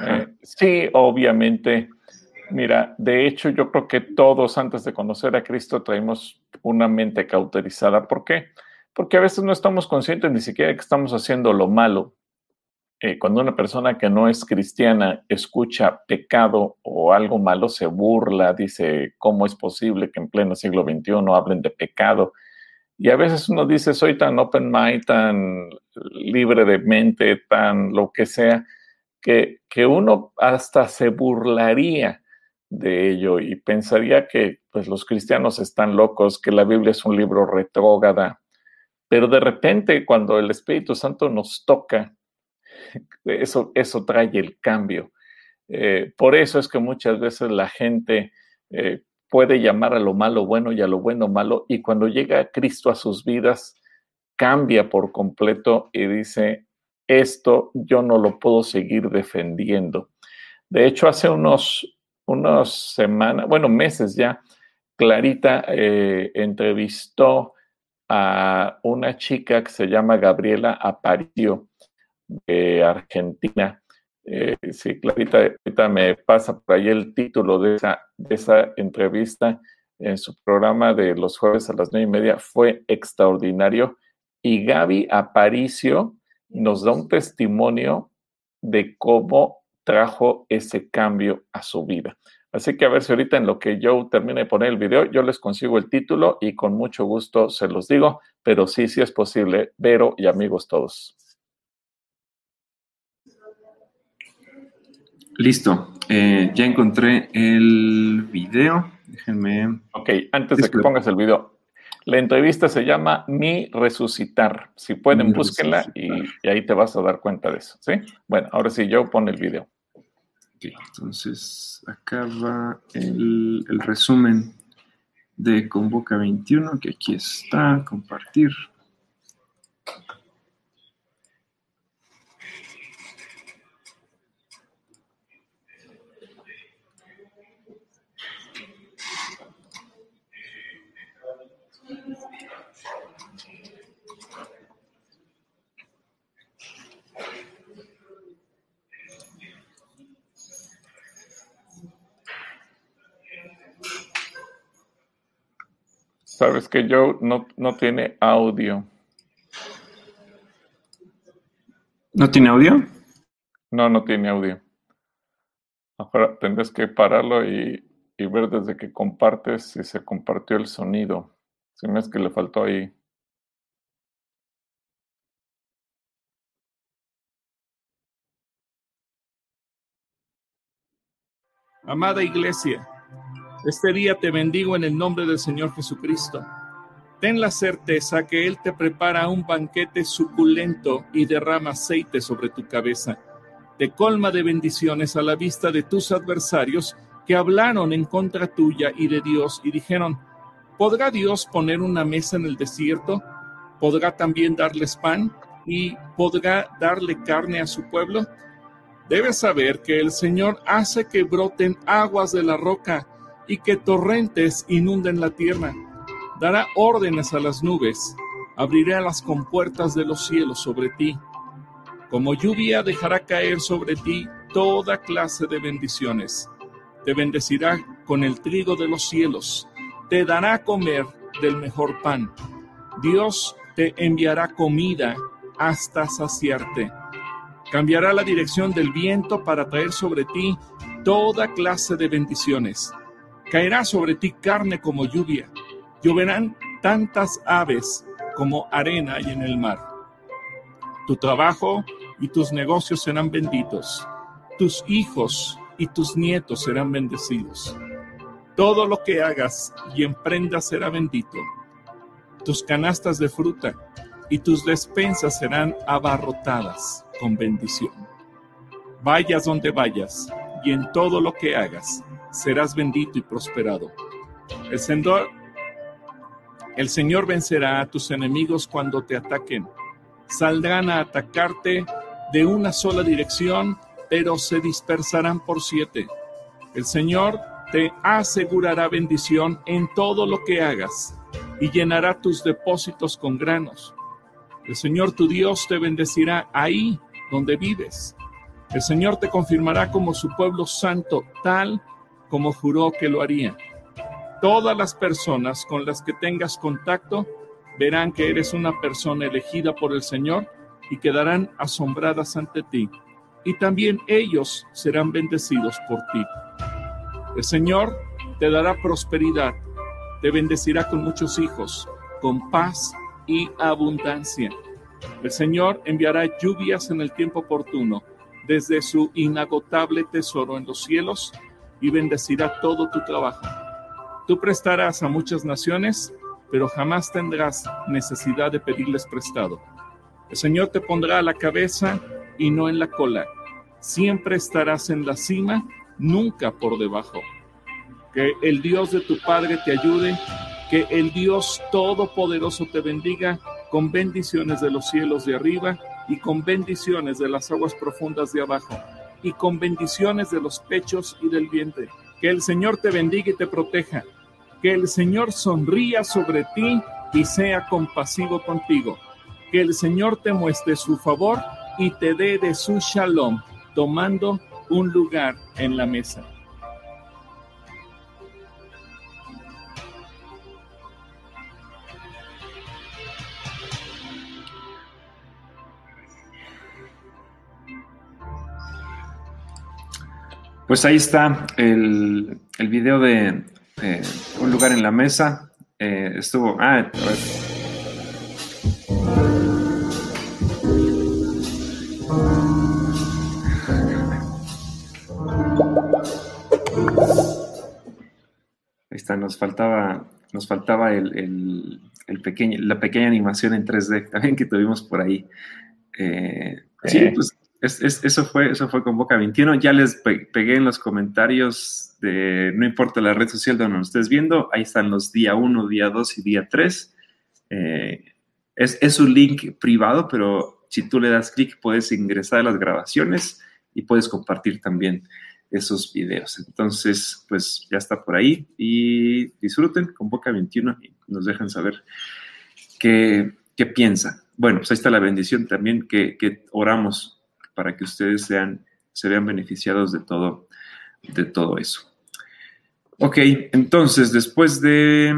Eh, sí, obviamente. Mira, de hecho yo creo que todos antes de conocer a Cristo traemos una mente cauterizada. ¿Por qué? Porque a veces no estamos conscientes ni siquiera de que estamos haciendo lo malo. Eh, cuando una persona que no es cristiana escucha pecado o algo malo, se burla, dice, ¿cómo es posible que en pleno siglo XXI hablen de pecado? Y a veces uno dice, soy tan open mind, tan libre de mente, tan lo que sea, que, que uno hasta se burlaría de ello y pensaría que pues, los cristianos están locos, que la Biblia es un libro retrógrada. Pero de repente, cuando el Espíritu Santo nos toca, eso, eso trae el cambio. Eh, por eso es que muchas veces la gente eh, puede llamar a lo malo bueno y a lo bueno malo, y cuando llega Cristo a sus vidas, cambia por completo y dice, esto yo no lo puedo seguir defendiendo. De hecho, hace unos, semanas, bueno, meses ya, Clarita eh, entrevistó a una chica que se llama Gabriela Aparicio de Argentina. Eh, sí, Clarita, ahorita me pasa por ahí el título de esa, de esa entrevista en su programa de los jueves a las nueve y media. Fue extraordinario. Y Gaby Aparicio nos da un testimonio de cómo trajo ese cambio a su vida. Así que a ver si ahorita en lo que yo termine de poner el video, yo les consigo el título y con mucho gusto se los digo, pero sí, sí es posible, Vero y amigos todos. Listo. Eh, ya encontré el video. Déjenme. Ok, antes de que pongas el video. La entrevista se llama Mi Resucitar. Si pueden, búsquenla y, ahí te vas a dar cuenta de eso. ¿Sí? Bueno, ahora sí, yo pon el video. Ok, entonces acá va el, el resumen de Convoca 21, que aquí está, compartir. Sabes que Joe no, no tiene audio. ¿No tiene audio? No, no tiene audio. Ahora tendrás que pararlo y, y ver desde que compartes si se compartió el sonido. Si me es que le faltó ahí. Amada iglesia, este día te bendigo en el nombre del Señor Jesucristo. Ten la certeza que Él te prepara un banquete suculento y derrama aceite sobre tu cabeza. Te colma de bendiciones a la vista de tus adversarios que hablaron en contra tuya y de Dios y dijeron, ¿podrá Dios poner una mesa en el desierto? ¿Podrá también darles pan? ¿Y podrá darle carne a su pueblo? Debes saber que el Señor hace que broten aguas de la roca y que torrentes inunden la tierra. Dará órdenes a las nubes, abrirá las compuertas de los cielos sobre ti. Como lluvia dejará caer sobre ti toda clase de bendiciones. Te bendecirá con el trigo de los cielos, te dará comer del mejor pan. Dios te enviará comida hasta saciarte Cambiará la dirección del viento para traer sobre ti toda clase de bendiciones. Caerá sobre ti carne como lluvia. Lloverán tantas aves como arena hay en el mar. Tu trabajo y tus negocios serán benditos. Tus hijos y tus nietos serán bendecidos. Todo lo que hagas y emprendas será bendito. Tus canastas de fruta y tus despensas serán abarrotadas con bendición. Vayas donde vayas y en todo lo que hagas serás bendito y prosperado. El Señor, el Señor vencerá a tus enemigos cuando te ataquen. Saldrán a atacarte de una sola dirección, pero se dispersarán por siete. El Señor te asegurará bendición en todo lo que hagas y llenará tus depósitos con granos. El Señor tu Dios te bendecirá ahí donde vives. El Señor te confirmará como su pueblo santo, tal como juró que lo haría. Todas las personas con las que tengas contacto verán que eres una persona elegida por el Señor y quedarán asombradas ante ti. Y también ellos serán bendecidos por ti. El Señor te dará prosperidad, te bendecirá con muchos hijos, con paz y abundancia. El Señor enviará lluvias en el tiempo oportuno desde su inagotable tesoro en los cielos y bendecirá todo tu trabajo. Tú prestarás a muchas naciones, pero jamás tendrás necesidad de pedirles prestado. El Señor te pondrá a la cabeza y no en la cola. Siempre estarás en la cima, nunca por debajo. Que el Dios de tu Padre te ayude, que el Dios Todopoderoso te bendiga con bendiciones de los cielos de arriba y con bendiciones de las aguas profundas de abajo y con bendiciones de los pechos y del vientre. Que el Señor te bendiga y te proteja. Que el Señor sonría sobre ti y sea compasivo contigo. Que el Señor te muestre su favor y te dé de su shalom, tomando un lugar en la mesa. Pues ahí está el, el video de Un lugar en la mesa. Eh, estuvo. Ah, a ver. Ahí está, nos faltaba, nos faltaba el, el, pequeño, la pequeña animación en 3D también que tuvimos por ahí. Eh, sí, pues eso, fue, eso fue con Boca 21. Ya les pegué en los comentarios de no importa la red social donde nos estés viendo, ahí están los día 1, día 2 y día 3. Eh, es, es, un link privado, pero si tú le das clic puedes ingresar a las grabaciones y puedes compartir también esos videos. Entonces, pues ya está por ahí y disfruten con Boca 21 y nos dejan saber qué, qué piensan. Bueno, pues ahí está la bendición también que, que oramos para que ustedes sean, se vean beneficiados de todo, de todo eso. Ok, entonces después de,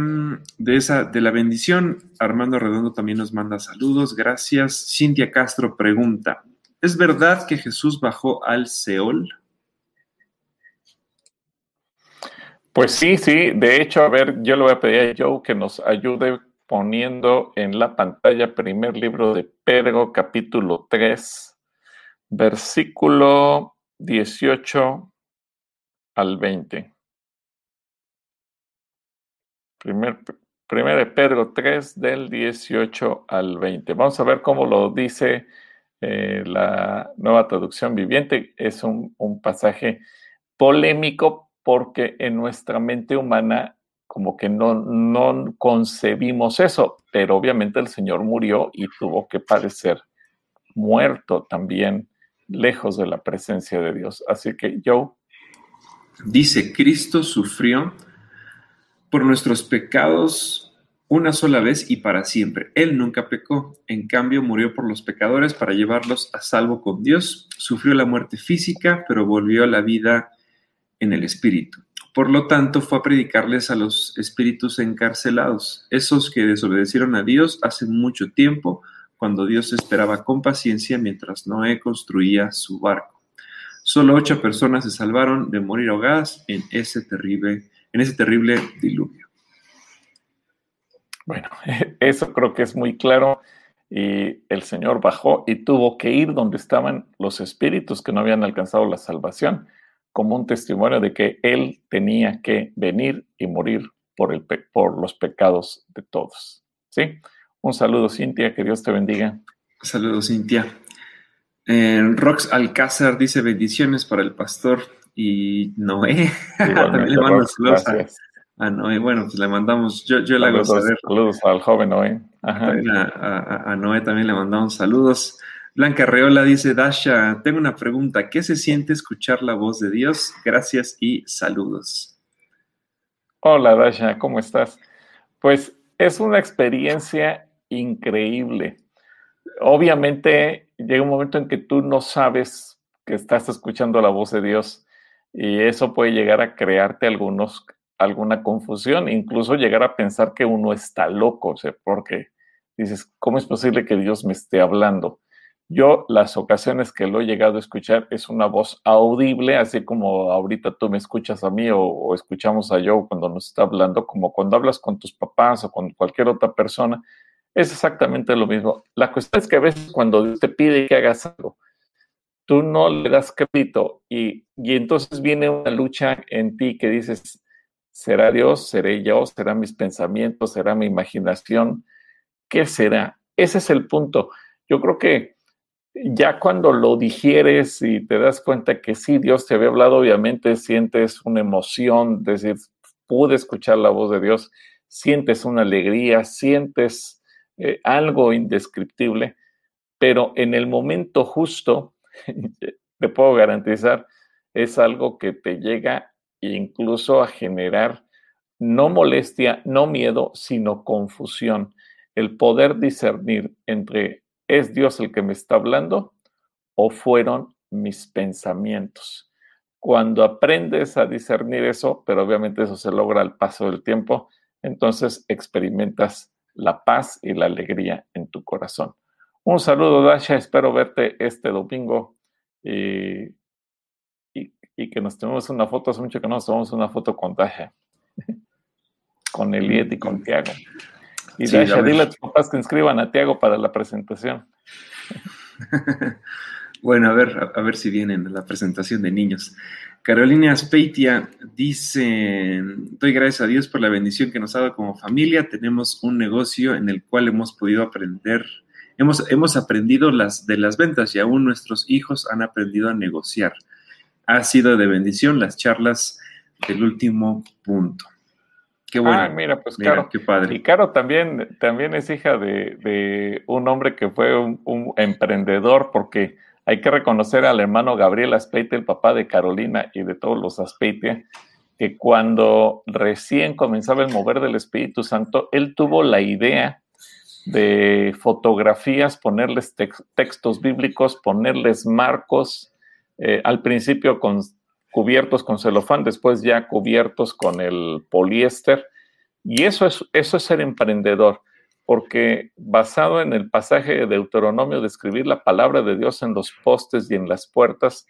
de, esa, de la bendición, Armando Redondo también nos manda saludos, gracias. Cintia Castro pregunta, ¿es verdad que Jesús bajó al Seol? Pues sí, sí, de hecho, a ver, yo le voy a pedir a Joe que nos ayude poniendo en la pantalla primer libro de Pedro, capítulo 3, versículo 18 al 20. Primer, de Pedro 3 del 18 al 20. Vamos a ver cómo lo dice eh, la nueva traducción viviente. Es un, un, pasaje polémico porque en nuestra mente humana como que no, no concebimos eso, pero obviamente el Señor murió y tuvo que padecer muerto también lejos de la presencia de Dios. Así que yo... Dice, Cristo sufrió por nuestros pecados una sola vez y para siempre. Él nunca pecó, en cambio murió por los pecadores para llevarlos a salvo con Dios. Sufrió la muerte física, pero volvió a la vida en el espíritu. Por lo tanto, fue a predicarles a los espíritus encarcelados, esos que desobedecieron a Dios hace mucho tiempo, cuando Dios esperaba con paciencia mientras Noé construía su barco. Solo ocho personas se salvaron de morir ahogadas en ese terrible en ese terrible diluvio. Bueno, eso creo que es muy claro. Y el Señor bajó y tuvo que ir donde estaban los espíritus que no habían alcanzado la salvación, como un testimonio de que Él tenía que venir y morir por, el por los pecados de todos. ¿Sí? Un saludo, Cintia, que Dios te bendiga. Saludos, Cintia. Eh, Rox Alcázar dice bendiciones para el pastor y Noé. También le mando saludos a, Noé. Bueno, pues le mandamos, yo, yo le hago saber. Saludos al joven Noé. A, Noé también le mandamos saludos. Blanca Reola dice, Dasha, tengo una pregunta. ¿Qué se siente escuchar la voz de Dios? Gracias y saludos. Hola, Dasha, ¿cómo estás? Pues es una experiencia increíble. Obviamente llega un momento en que tú no sabes que estás escuchando la voz de Dios y eso puede llegar a crearte algunos, alguna confusión, incluso llegar a pensar que uno está loco, o sea, porque dices, ¿cómo es posible que Dios me esté hablando? Yo las ocasiones que lo he llegado a escuchar es una voz audible, así como ahorita tú me escuchas a mí o, escuchamos a Joe cuando nos está hablando, como cuando hablas con tus papás o con cualquier otra persona, es exactamente lo mismo. La cuestión es que a veces cuando Dios te pide que hagas algo, tú no le das crédito y, y entonces viene una lucha en ti que dices, ¿será Dios? ¿Seré yo? ¿Será mis pensamientos? ¿Será mi imaginación? ¿Qué será? Ese es el punto. Yo creo que ya cuando lo digieres y te das cuenta que sí, Dios te había hablado, obviamente sientes una emoción, decir, pude escuchar la voz de Dios, sientes una alegría, sientes eh, algo indescriptible, pero en el momento justo, te puedo garantizar, es algo que te llega incluso a generar no molestia, no miedo, sino confusión. El poder discernir entre ¿es Dios el que me está hablando o fueron mis pensamientos? Cuando aprendes a discernir eso, pero obviamente eso se logra al paso del tiempo, entonces experimentas la paz y la alegría en tu corazón. Un saludo, Dasha. Espero verte este domingo y, que nos tomemos una foto. Hace mucho que no nos tomamos una foto con Dasha, con Eliet y con Tiago. Y Dasha, dile a tus papás que inscriban a Tiago para la presentación. bueno, a ver, a, ver si vienen a la presentación de niños. Carolina Aspeitia dice, doy gracias a Dios por la bendición que nos ha dado como familia. Tenemos un negocio en el cual hemos podido aprender Hemos, aprendido las, de las ventas y aún nuestros hijos han aprendido a negociar. Ha sido de bendición las charlas del último punto. Qué bueno. Ah, mira, pues Caro. Qué padre. Y Caro también, también es hija de, un hombre que fue un, emprendedor, porque hay que reconocer al hermano Gabriel Aspeite, el papá de Carolina y de todos los Aspeite, que cuando recién comenzaba el mover del Espíritu Santo, él tuvo la idea de fotografías, ponerles textos bíblicos, ponerles marcos, eh, al principio cubiertos con celofán, después ya cubiertos con el poliéster. Y eso es, eso es ser emprendedor, porque basado en el pasaje de Deuteronomio de escribir la palabra de Dios en los postes y en las puertas,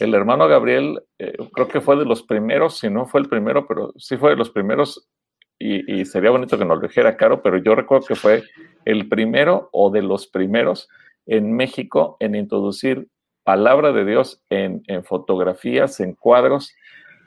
el hermano Gabriel eh, creo que fue de los primeros, si no fue el primero, pero sí fue de los primeros, y, sería bonito que nos lo dijera Caro, pero yo recuerdo que fue el primero o de los primeros en México en introducir palabra de Dios en, fotografías, en cuadros,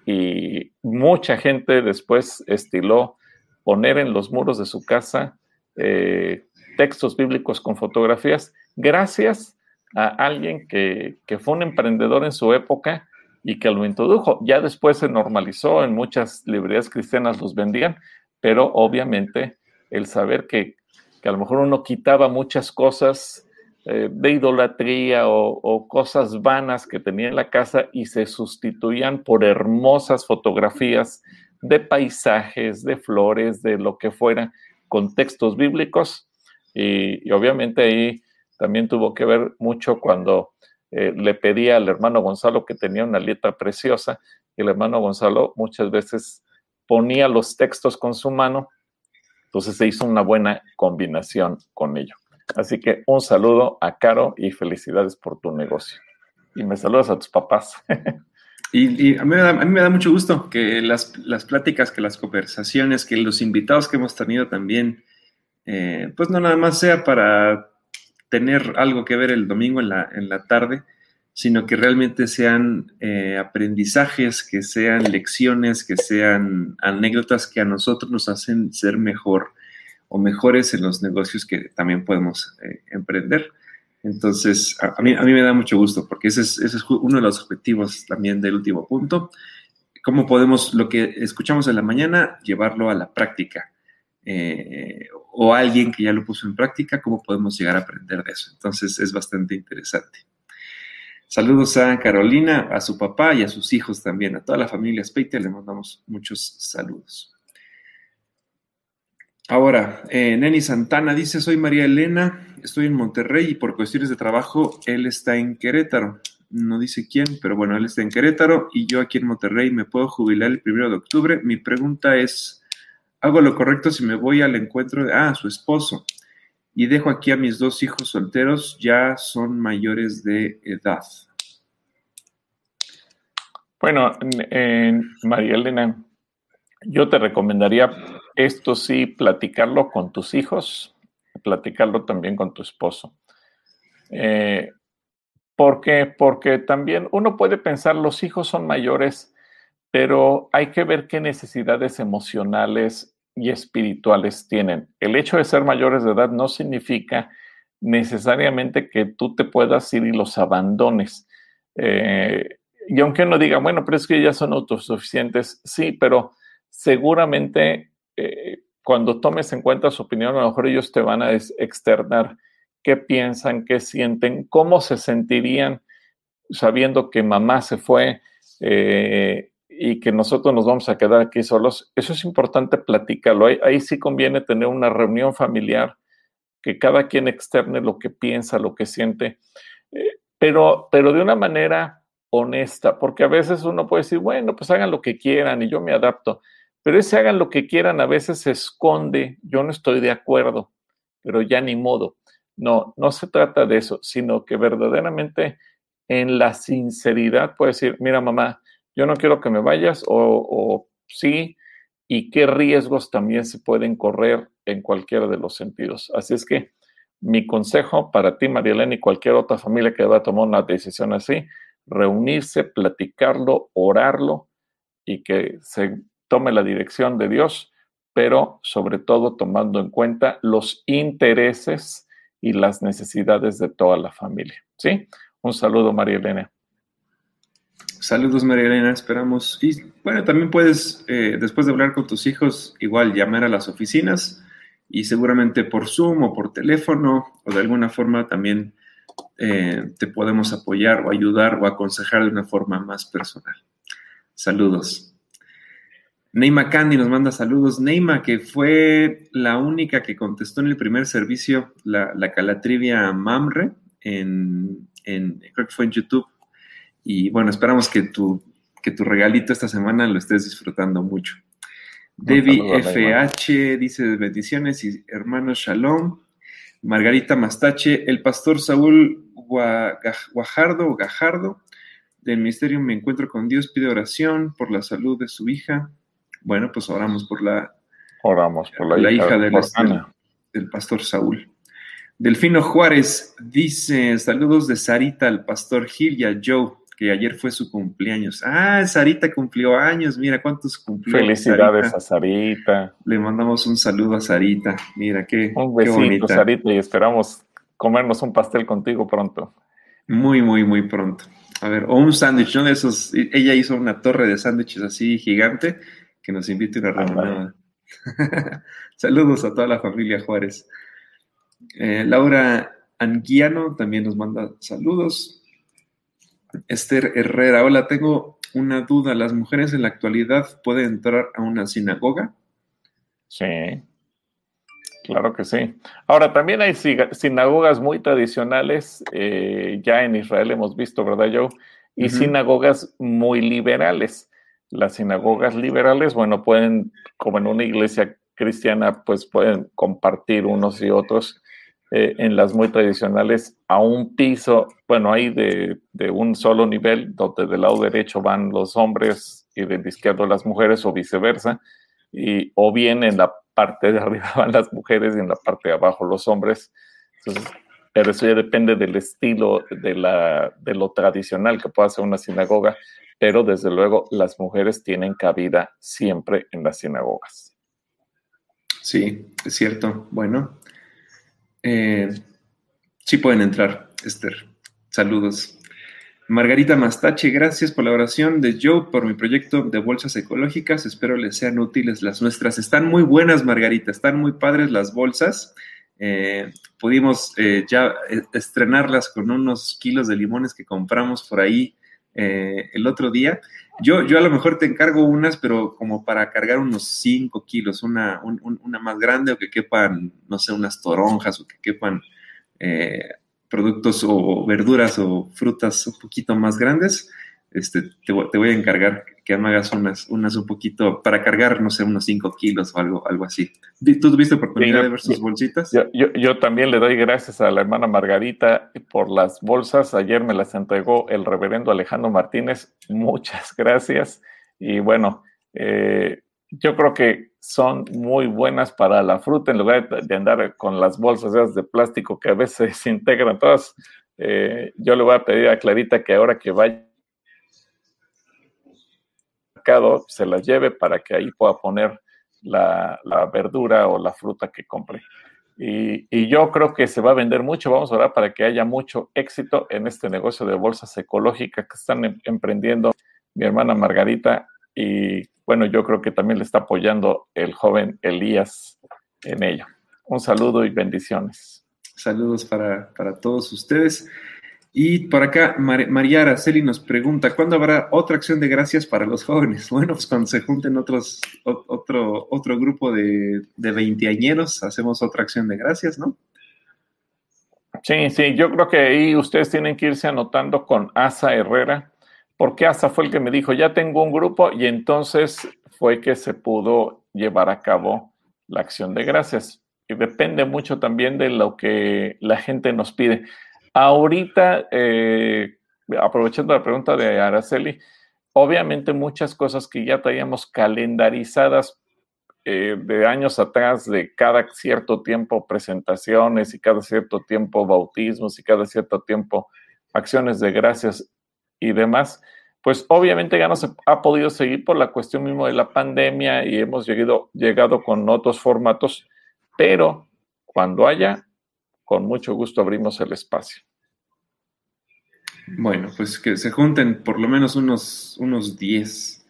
y mucha gente después estiló poner en los muros de su casa eh, textos bíblicos con fotografías, gracias a alguien que, fue un emprendedor en su época y que lo introdujo. Ya después se normalizó, en muchas librerías cristianas los vendían, pero obviamente el saber que, a lo mejor uno quitaba muchas cosas eh, de idolatría o, cosas vanas que tenía en la casa y se sustituían por hermosas fotografías de paisajes, de flores, de lo que fuera, con textos bíblicos. Y, y obviamente ahí también tuvo que ver mucho cuando eh, le pedía al hermano Gonzalo que tenía una letra preciosa y el hermano Gonzalo muchas veces ponía los textos con su mano, entonces se hizo una buena combinación con ello. Así que un saludo a Caro y felicidades por tu negocio. Y me saludas a tus papás. Y, a, mí me da, mucho gusto que las, las, pláticas, que las conversaciones, que los invitados que hemos tenido también, eh, pues no nada más sea para tener algo que ver el domingo en la, en la tarde, sino que realmente sean eh, aprendizajes, que sean lecciones, que sean anécdotas que a nosotros nos hacen ser mejor o mejores en los negocios que también podemos eh, emprender. Entonces, a, mí, a me da mucho gusto porque ese es, ese es uno de los objetivos también del último punto. ¿Cómo podemos lo que escuchamos en la mañana llevarlo a la práctica? Eh, o alguien que ya lo puso en práctica, cómo podemos llegar a aprender de eso. Entonces es bastante interesante. Saludos a Carolina, a su papá y a sus hijos también, a toda la familia Speiter, le mandamos muchos saludos. Ahora, eh, Neni Santana dice, soy María Elena, estoy en Monterrey y por cuestiones de trabajo él está en Querétaro. No dice quién, pero bueno, él está en Querétaro y yo aquí en Monterrey me puedo jubilar el primero de octubre. Mi pregunta es, hago lo correcto si me voy al encuentro de, ah, su esposo, y dejo aquí a mis dos hijos solteros, ya son mayores de edad. Bueno, María Elena, yo te recomendaría esto sí, platicarlo con tus hijos, platicarlo también con tu esposo. Eh, ¿Por qué? Porque también uno puede pensar, los hijos son mayores, pero hay que ver qué necesidades emocionales y espirituales tienen. El hecho de ser mayores de edad no significa necesariamente que tú te puedas ir y los abandones. Eh, y aunque uno diga, bueno, pero es que ya son autosuficientes, sí, pero seguramente eh, cuando tomes en cuenta su opinión, a lo mejor ellos te van a externar qué piensan, qué sienten, cómo se sentirían sabiendo que mamá se fue, eh, y que nosotros nos vamos a quedar aquí solos, eso es importante platicarlo. Ahí, sí conviene tener una reunión familiar, que cada quien externe lo que piensa, lo que siente, eh, pero, pero de una manera honesta, porque a veces uno puede decir, bueno, pues hagan lo que quieran y yo me adapto, pero ese hagan lo que quieran a veces se esconde, yo no estoy de acuerdo, pero ya ni modo. No, no se trata de eso, sino que verdaderamente en la sinceridad puede decir, mira mamá, yo no quiero que me vayas o, sí, y qué riesgos también se pueden correr en cualquiera de los sentidos. Así es que mi consejo para ti, María Elena, y cualquier otra familia que va a tomar una decisión así, reunirse, platicarlo, orarlo y que se tome la dirección de Dios, pero sobre todo tomando en cuenta los intereses y las necesidades de toda la familia. ¿Sí? Un saludo, María Elena. Saludos, María Elena, esperamos. Y bueno, también puedes, eh, después de hablar con tus hijos, igual llamar a las oficinas y seguramente por Zoom o por teléfono o de alguna forma también eh, te podemos apoyar o ayudar o aconsejar de una forma más personal. Saludos. Neima Candy nos manda saludos. Neima, que fue la única que contestó en el primer servicio la, la calatrivia Mamre, en, en, creo que fue en YouTube y bueno, esperamos que tu, que tu regalito esta semana lo estés disfrutando mucho. Debbie FH dice bendiciones y hermanos Shalom. Margarita Mastache, el pastor Saúl Guajardo Gajardo del ministerio Me Encuentro con Dios pide oración por la salud de su hija. Bueno, pues oramos por la, oramos por la, hija, del, del, pastor Saúl. Delfino Juárez dice, saludos de Sarita al pastor Gil y a Joe, que ayer fue su cumpleaños. Ah, Sarita cumplió años, mira cuántos cumplió. Felicidades a Sarita. Le mandamos un saludo a Sarita, mira qué, un besito, Sarita, y esperamos comernos un pastel contigo pronto. Muy, muy, muy pronto. A ver, o un sándwich, ¿no? De esos, ella hizo una torre de sándwiches así gigante que nos invite una reunión. Saludos a toda la familia Juárez. Eh, Laura Anguiano también nos manda saludos. Esther Herrera, hola, tengo una duda. ¿Las mujeres en la actualidad pueden entrar a una sinagoga? Sí, claro que sí. Ahora, también hay sinagogas muy tradicionales, eh, ya en Israel hemos visto, ¿verdad, Joe? Y sinagogas muy liberales. Las sinagogas liberales, bueno, pueden, como en una iglesia cristiana, pues pueden compartir unos y otros. Eh, en las muy tradicionales a un piso, bueno, hay de, de, un solo nivel, donde del lado derecho van los hombres y del izquierdo las mujeres o viceversa, y, o bien en la parte de arriba van las mujeres y en la parte de abajo los hombres. Entonces, pero eso ya depende del estilo de, la, de lo tradicional que pueda ser una sinagoga, pero desde luego las mujeres tienen cabida siempre en las sinagogas. Sí, es cierto. Bueno, eh, sí pueden entrar, Esther. Saludos. Margarita Mastache, gracias por la oración de Joe por mi proyecto de bolsas ecológicas. Espero les sean útiles las nuestras. Están muy buenas, Margarita, están muy padres las bolsas. Eh, pudimos eh, ya estrenarlas con unos kilos de limones que compramos por ahí el otro día. Yo, yo a lo mejor te encargo unas, pero como para cargar unos 5 kilos, una, una más grande o que quepan, no sé, unas toronjas o que quepan productos o verduras o frutas un poquito más grandes, este, te, voy a encargar que me hagas unas, unas un poquito para cargar, no sé, unos 5 kilos o algo, algo así. ¿Tú tuviste oportunidad de ver sus bolsitas? Yo, yo, también le doy gracias a la hermana Margarita por las bolsas. Ayer me las entregó el reverendo Alejandro Martínez. Muchas gracias. Y bueno, eh, yo creo que son muy buenas para la fruta en lugar de andar con las bolsas de plástico que a veces se integran todas. Eh, yo le voy a pedir a Clarita que ahora que vaya se las lleve para que ahí pueda poner la, verdura o la fruta que compre. Y, y, yo creo que se va a vender mucho. Vamos a orar para que haya mucho éxito en este negocio de bolsas ecológicas que están em, emprendiendo mi hermana Margarita y bueno, yo creo que también le está apoyando el joven Elías en ello. Un saludo y bendiciones. Saludos para, todos ustedes. Y por acá, María Araceli nos pregunta, ¿cuándo habrá otra acción de gracias para los jóvenes? Bueno, pues cuando se junten otros, otro, otro grupo de, de veinteañeros, hacemos otra acción de gracias, ¿no? Sí, sí, yo creo que ahí ustedes tienen que irse anotando con Asa Herrera, porque hasta fue el que me dijo, ya tengo un grupo y entonces fue que se pudo llevar a cabo la acción de gracias. Y depende mucho también de lo que la gente nos pide. Ahorita, eh, aprovechando la pregunta de Araceli, obviamente muchas cosas que ya traíamos calendarizadas eh, de años atrás, de cada cierto tiempo presentaciones y cada cierto tiempo bautismos y cada cierto tiempo acciones de gracias y demás, pues obviamente ya no se ha podido seguir por la cuestión mismo de la pandemia y hemos llegado, llegado con otros formatos, pero cuando haya, con mucho gusto abrimos el espacio. Bueno, pues que se junten por lo menos unos, unos 10.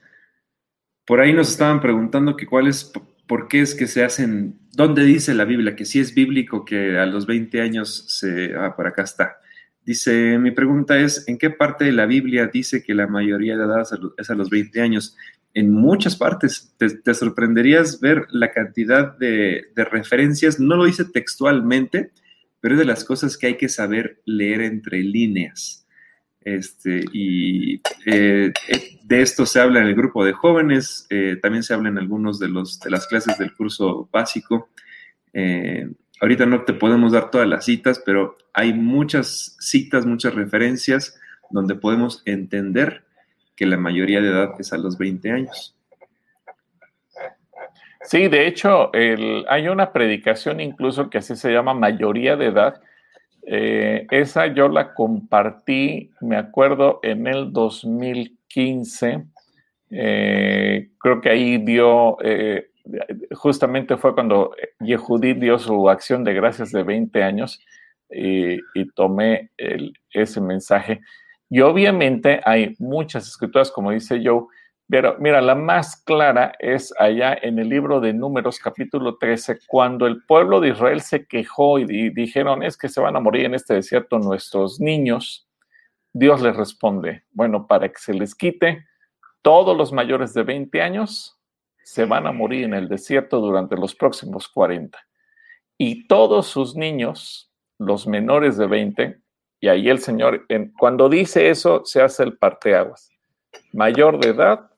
Por ahí nos estaban preguntando que cuál es, por qué es que se hacen, ¿dónde dice la Biblia? Que si es bíblico que a los 20 años se, ah, por acá está, Dice, mi pregunta es, ¿en qué parte de la Biblia dice que la mayoría de edad es a los 20 años? En muchas partes. Te, sorprenderías ver la cantidad de, referencias. No lo dice textualmente, pero es de las cosas que hay que saber leer entre líneas. Este, y eh, de esto se habla en el grupo de jóvenes, también se habla en algunos de, los, de las clases del curso básico. ahorita no te podemos dar todas las citas, pero hay muchas citas, muchas referencias donde podemos entender que la mayoría de edad es a los 20 años. Sí, de hecho, hay una predicación incluso que así se llama mayoría de edad. Eh, esa yo la compartí, me acuerdo, en el 2015. Eh, creo que ahí dio, eh, justamente fue cuando Yehudí dio su acción de gracias de 20 años y, tomé ese mensaje. Y obviamente hay muchas escrituras, como dice Joe, pero mira, la más clara es allá en el libro de Números capítulo 13, cuando el pueblo de Israel se quejó y dijeron, es que se van a morir en este desierto nuestros niños. Dios les responde, bueno, para que se les quite, todos los mayores de 20 años se van a morir en el desierto durante los próximos 40. Y todos sus niños, los menores de 20, y ahí el Señor, cuando dice eso, se hace el parteaguas. Mayor de edad,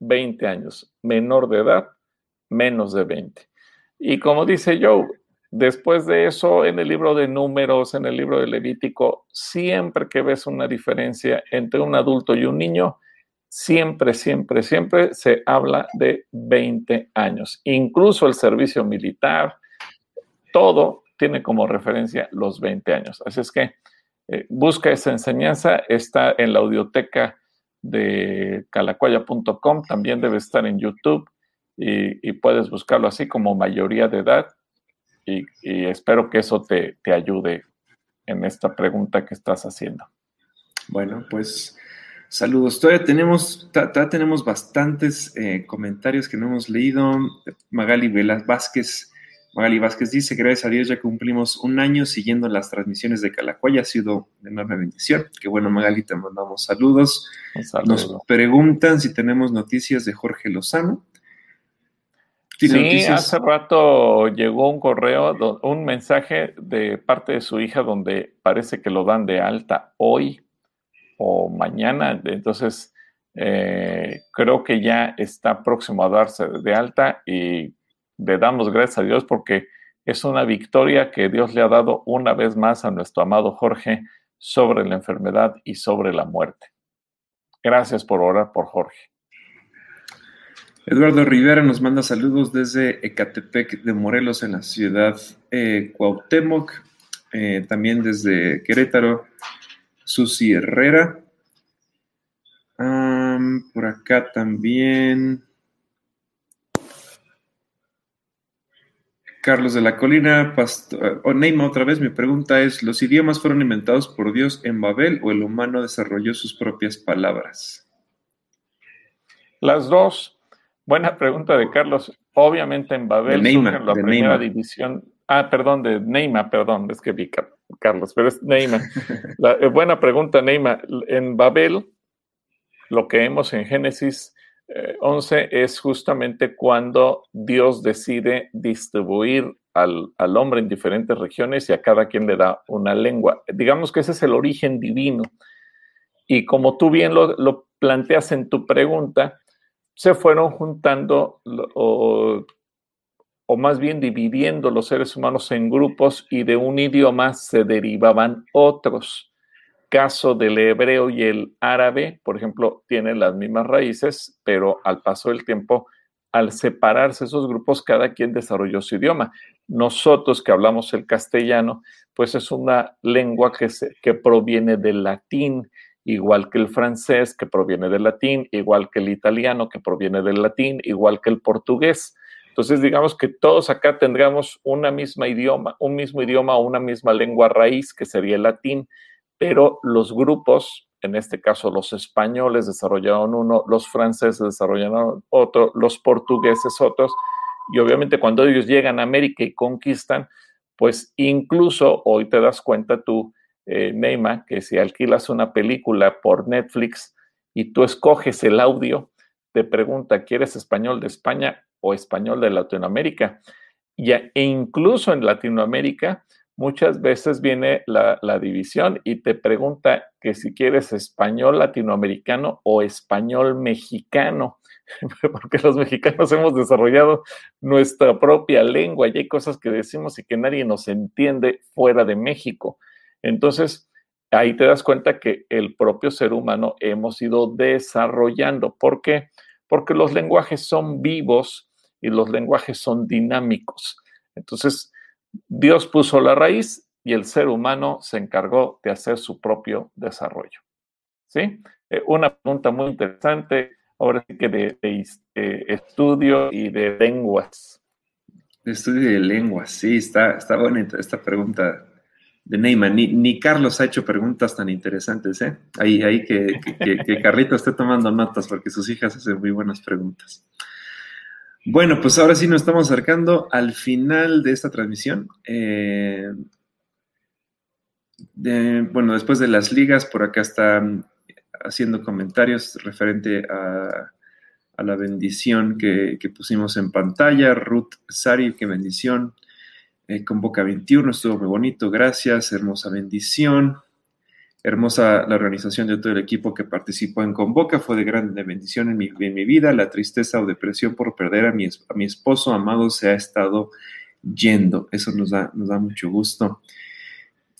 20 años. Menor de edad, menos de 20. Y como dice Joe, después de eso, en el libro de números, en el libro de Levítico, siempre que ves una diferencia entre un adulto y un niño, siempre, siempre, siempre se habla de 20 años. Incluso el servicio militar, todo tiene como referencia los 20 años. Así es que eh, busca esa enseñanza, está en la audioteca de calacuaya.com, también debe estar en YouTube y, puedes buscarlo así como mayoría de edad y, espero que eso te, ayude en esta pregunta que estás haciendo. Bueno, pues saludos. Todavía tenemos, todavía tenemos bastantes eh, comentarios que no hemos leído. Magali Velas Vázquez Magali Vázquez dice, gracias a Dios ya cumplimos un año siguiendo las transmisiones de Calacuaya, ha sido de enorme bendición. Qué bueno, Magali, te mandamos saludos. Nos preguntan si tenemos noticias de Jorge Lozano. Sí, hace rato llegó un correo, un mensaje de parte de su hija donde parece que lo dan de alta hoy o mañana. Entonces, eh, creo que ya está próximo a darse de alta y le damos gracias a Dios porque es una victoria que Dios le ha dado una vez más a nuestro amado Jorge sobre la enfermedad y sobre la muerte. Gracias por orar por Jorge. Eduardo Rivera nos manda saludos desde Ecatepec de Morelos en la ciudad eh, Cuauhtémoc, eh, también desde Querétaro, Susi Herrera. por acá también Carlos de la Colina, Pastor, o Neima otra vez, mi pregunta es, ¿los idiomas fueron inventados por Dios en Babel o el humano desarrolló sus propias palabras? Las dos. Buena pregunta de Carlos. Obviamente en Babel Neymar, la primera división. Ah, perdón, de Neima, perdón, es que vi Carlos, pero es Neima. Eh, buena pregunta, Neima. En Babel, lo que vemos en Génesis 11 eh, es justamente cuando Dios decide distribuir al, hombre en diferentes regiones y a cada quien le da una lengua. Digamos que ese es el origen divino. Y como tú bien lo, planteas en tu pregunta, se fueron juntando o, o, más bien dividiendo los seres humanos en grupos y de un idioma se derivaban otros caso del hebreo y el árabe, por ejemplo, tienen las mismas raíces, pero al paso del tiempo, al separarse esos grupos, cada quien desarrolló su idioma. Nosotros que hablamos el castellano, pues es una lengua que, que proviene del latín, igual que el francés, que proviene del latín, igual que el italiano, que proviene del latín, igual que el portugués. Entonces, digamos que todos acá tendríamos una misma idioma, un mismo idioma o una misma lengua raíz, que sería el latín, pero los grupos, en este caso los españoles desarrollaron uno, los franceses desarrollaron otro, los portugueses otros, y obviamente cuando ellos llegan a América y conquistan, pues incluso hoy te das cuenta tú, eh, Neymar, que si alquilas una película por Netflix y tú escoges el audio, te pregunta, ¿quieres español de España o español de Latinoamérica? Y, e incluso en Latinoamérica, muchas veces viene la, división y te pregunta que si quieres español latinoamericano o español mexicano, porque los mexicanos hemos desarrollado nuestra propia lengua y hay cosas que decimos y que nadie nos entiende fuera de México. Entonces, ahí te das cuenta que el propio ser humano hemos ido desarrollando. ¿Por qué? Porque los lenguajes son vivos y los lenguajes son dinámicos. Entonces, Dios puso la raíz y el ser humano se encargó de hacer su propio desarrollo. ¿Sí? Eh, una pregunta muy interesante, ahora sí que de, estudio y de lenguas. De estudio de lenguas, sí, está, está bonita esta pregunta de Neyman. Ni, Carlos ha hecho preguntas tan interesantes, ¿eh? Ahí, ahí que, que, que Carlito esté tomando notas porque sus hijas hacen muy buenas preguntas. Bueno, pues ahora sí nos estamos acercando al final de esta transmisión. Eh, bueno, después de las ligas, por acá están haciendo comentarios referente a, la bendición que, pusimos en pantalla. Ruth Sari, qué bendición. Eh, con Boca 21, estuvo muy bonito, gracias, hermosa bendición. Hermosa la organización de todo el equipo que participó en Convoca, fue de gran bendición en mi, vida. La tristeza o depresión por perder a mi, a mi esposo amado se ha estado yendo. Eso nos da, nos da mucho gusto.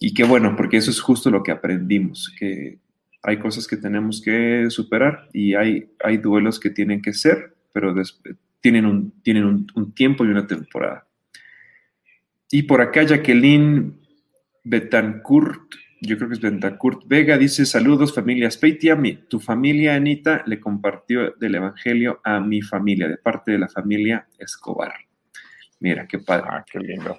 Y qué bueno, porque eso es justo lo que aprendimos, que hay cosas que tenemos que superar y hay, hay duelos que tienen que ser, pero tienen, un, tienen un, tiempo y una temporada. Y por acá Jacqueline Betancourt yo creo que es Bentacurt Vega, dice saludos familia Speitia, mi, tu familia Anita le compartió del Evangelio a mi familia, de parte de la familia Escobar. Mira, qué padre. Ah, qué lindo.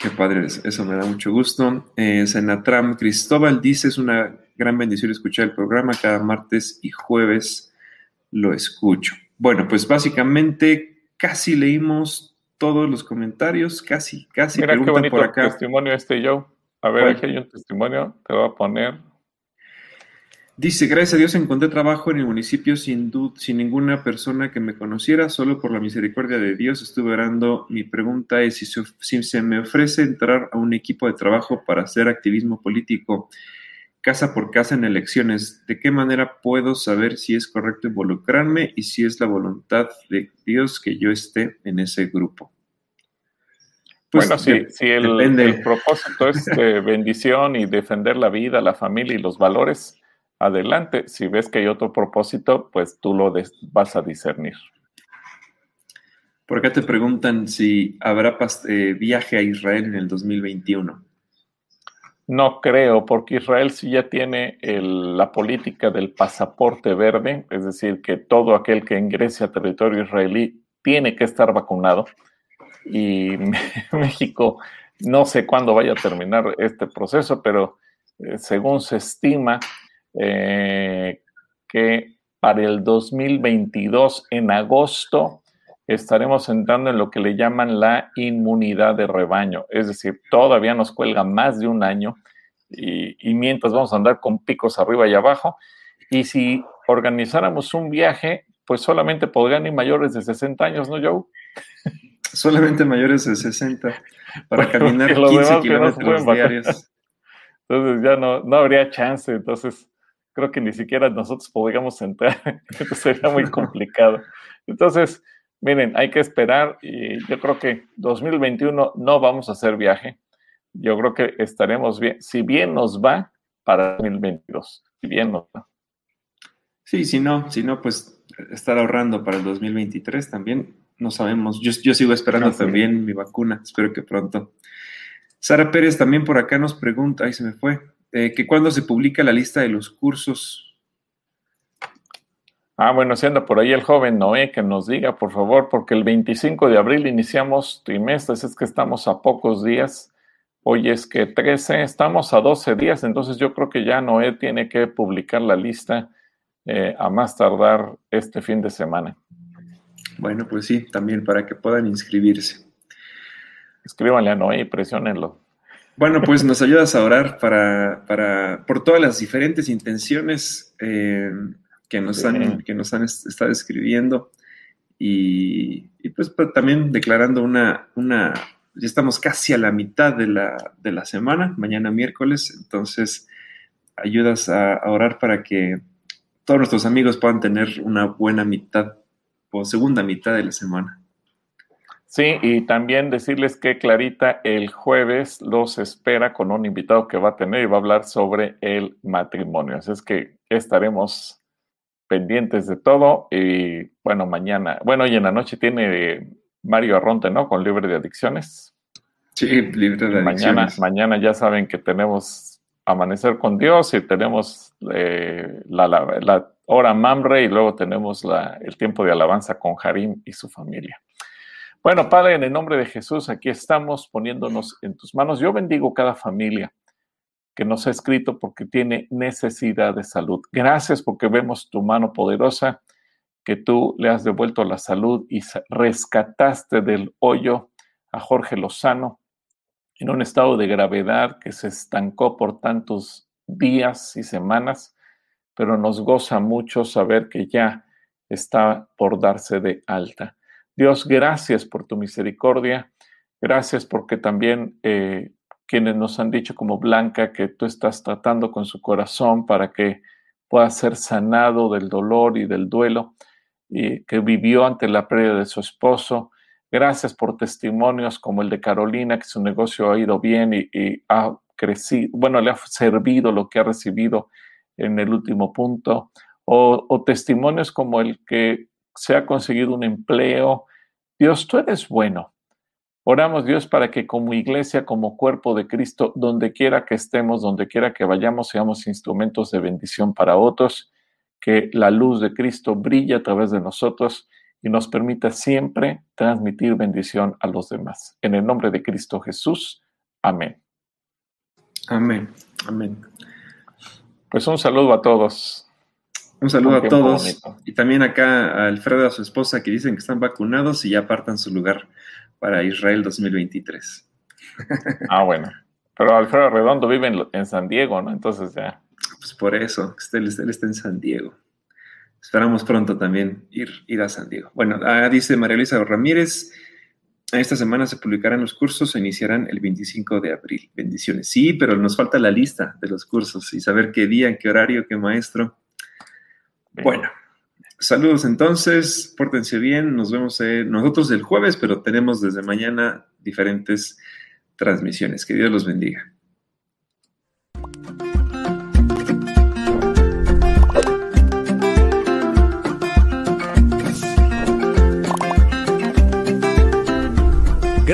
Qué padre, eso me da mucho gusto. Eh, Senatram Cristóbal dice, es una gran bendición escuchar el programa, cada martes y jueves lo escucho. Bueno, pues básicamente casi leímos todos los comentarios, casi, casi. Mira qué bonito por acá. testimonio este yo. A ver, aquí hay un testimonio, te voy a poner. Dice, gracias a Dios encontré trabajo en el municipio sin, sin ninguna persona que me conociera, solo por la misericordia de Dios estuve orando. Mi pregunta es si si se me ofrece entrar a un equipo de trabajo para hacer activismo político casa por casa en elecciones, ¿de qué manera puedo saber si es correcto involucrarme y si es la voluntad de Dios que yo esté en ese grupo? Pues bueno, si, si el, propósito es de bendición y defender la vida, la familia y los valores, adelante. Si ves que hay otro propósito, pues tú lo vas a discernir. Por acá te preguntan si habrá eh, viaje a Israel en el 2021. No creo, porque Israel sí ya tiene la política del pasaporte verde, es decir, que todo aquel que ingrese a territorio israelí tiene que estar vacunado y México no sé cuándo vaya a terminar este proceso, pero eh, según se estima eh, que para el 2022, en agosto, estaremos entrando en lo que le llaman la inmunidad de rebaño, es decir, todavía nos cuelga más de un año y, y mientras vamos a andar con picos arriba y abajo. Y si organizáramos un viaje, pues solamente podrían ir mayores de 60 años, ¿no, Joe? solamente mayores de 60 para caminar 15 kilómetros diarios. Entonces ya no, no habría chance, entonces creo que ni siquiera nosotros podríamos entrar, sería muy complicado. Entonces, miren, hay que esperar y yo creo que 2021 no vamos a hacer viaje. Yo creo que estaremos bien, si bien nos va para 2022, si bien nos va. Sí, si no, si no, pues estar ahorrando para el 2023 también no sabemos. Yo, yo sigo esperando también mi vacuna, espero que pronto. Sara Pérez también por acá nos pregunta, ahí se me fue, eh, que cuándo se publica la lista de los cursos. Ah, bueno, si anda por ahí el joven Noé, que nos diga, por favor, porque el 25 de abril iniciamos trimestres, es que estamos a pocos días. Hoy es que 13, estamos a 12 días, entonces yo creo que ya Noé tiene que publicar la lista eh, a más tardar este fin de semana. Bueno, pues sí, también para que puedan inscribirse. Escríbanle a Noé y presionenlo. Bueno, pues nos ayudas a orar para, para, por todas las diferentes intenciones eh, que, nos han, que nos han estado escribiendo y, pues, también declarando una, una ya estamos casi a la mitad de la, de la semana, mañana miércoles, entonces ayudas a, orar para que todos nuestros amigos puedan tener una buena mitad o segunda mitad de la semana. Sí, y también decirles que Clarita el jueves los espera con un invitado que va a tener y va a hablar sobre el matrimonio. Así es que estaremos pendientes de todo. Y bueno, mañana, bueno, y en la noche tiene Mario Arronte, ¿no? Con Libre de Adicciones. Sí, Libre de Adicciones. Mañana, mañana ya saben que tenemos Amanecer con Dios y tenemos eh, la, hora Mamre y luego tenemos el tiempo de alabanza con Harim y su familia. Bueno, Padre, en el nombre de Jesús, aquí estamos poniéndonos en tus manos. Yo bendigo cada familia que nos ha escrito porque tiene necesidad de salud. Gracias porque vemos tu mano poderosa, que tú le has devuelto la salud y rescataste del hoyo a Jorge Lozano en un estado de gravedad que se estancó por tantos días y semanas, pero nos goza mucho saber que ya está por darse de alta. Dios, gracias por tu misericordia. Gracias porque también eh, quienes nos han dicho como Blanca que tú estás tratando con su corazón para que pueda ser sanado del dolor y del duelo y que vivió ante la pérdida de su esposo. Gracias por testimonios como el de Carolina, que su negocio ha ido bien y, ha crecido, bueno, le ha servido lo que ha recibido en el último punto. O, o testimonios como el que se ha conseguido un empleo. Dios, tú eres bueno. Oramos Dios para que como iglesia, como cuerpo de Cristo, donde quiera que estemos, donde quiera que vayamos, seamos instrumentos de bendición para otros, que la luz de Cristo brille a través de nosotros y nos permita siempre transmitir bendición a los demás. En el nombre de Cristo Jesús. Amén. Amén. Amén. Pues un saludo a todos. Un saludo a todos. Y también acá a Alfredo y a su esposa que dicen que están vacunados y ya apartan su lugar para Israel 2023. Ah, bueno. Pero Alfredo Redondo vive en, San Diego, ¿no? Entonces ya. Pues por eso, él, está en San Diego. Esperamos pronto también ir, ir a San Diego. Bueno, ah, dice María Luisa Ramírez, esta semana se publicarán los cursos, se iniciarán el 25 de abril. Bendiciones. Sí, pero nos falta la lista de los cursos y saber qué día, qué horario, qué maestro. Bueno, Saludos entonces, pórtense bien, nos vemos eh, nosotros el jueves, pero tenemos desde mañana diferentes transmisiones. Que Dios los bendiga.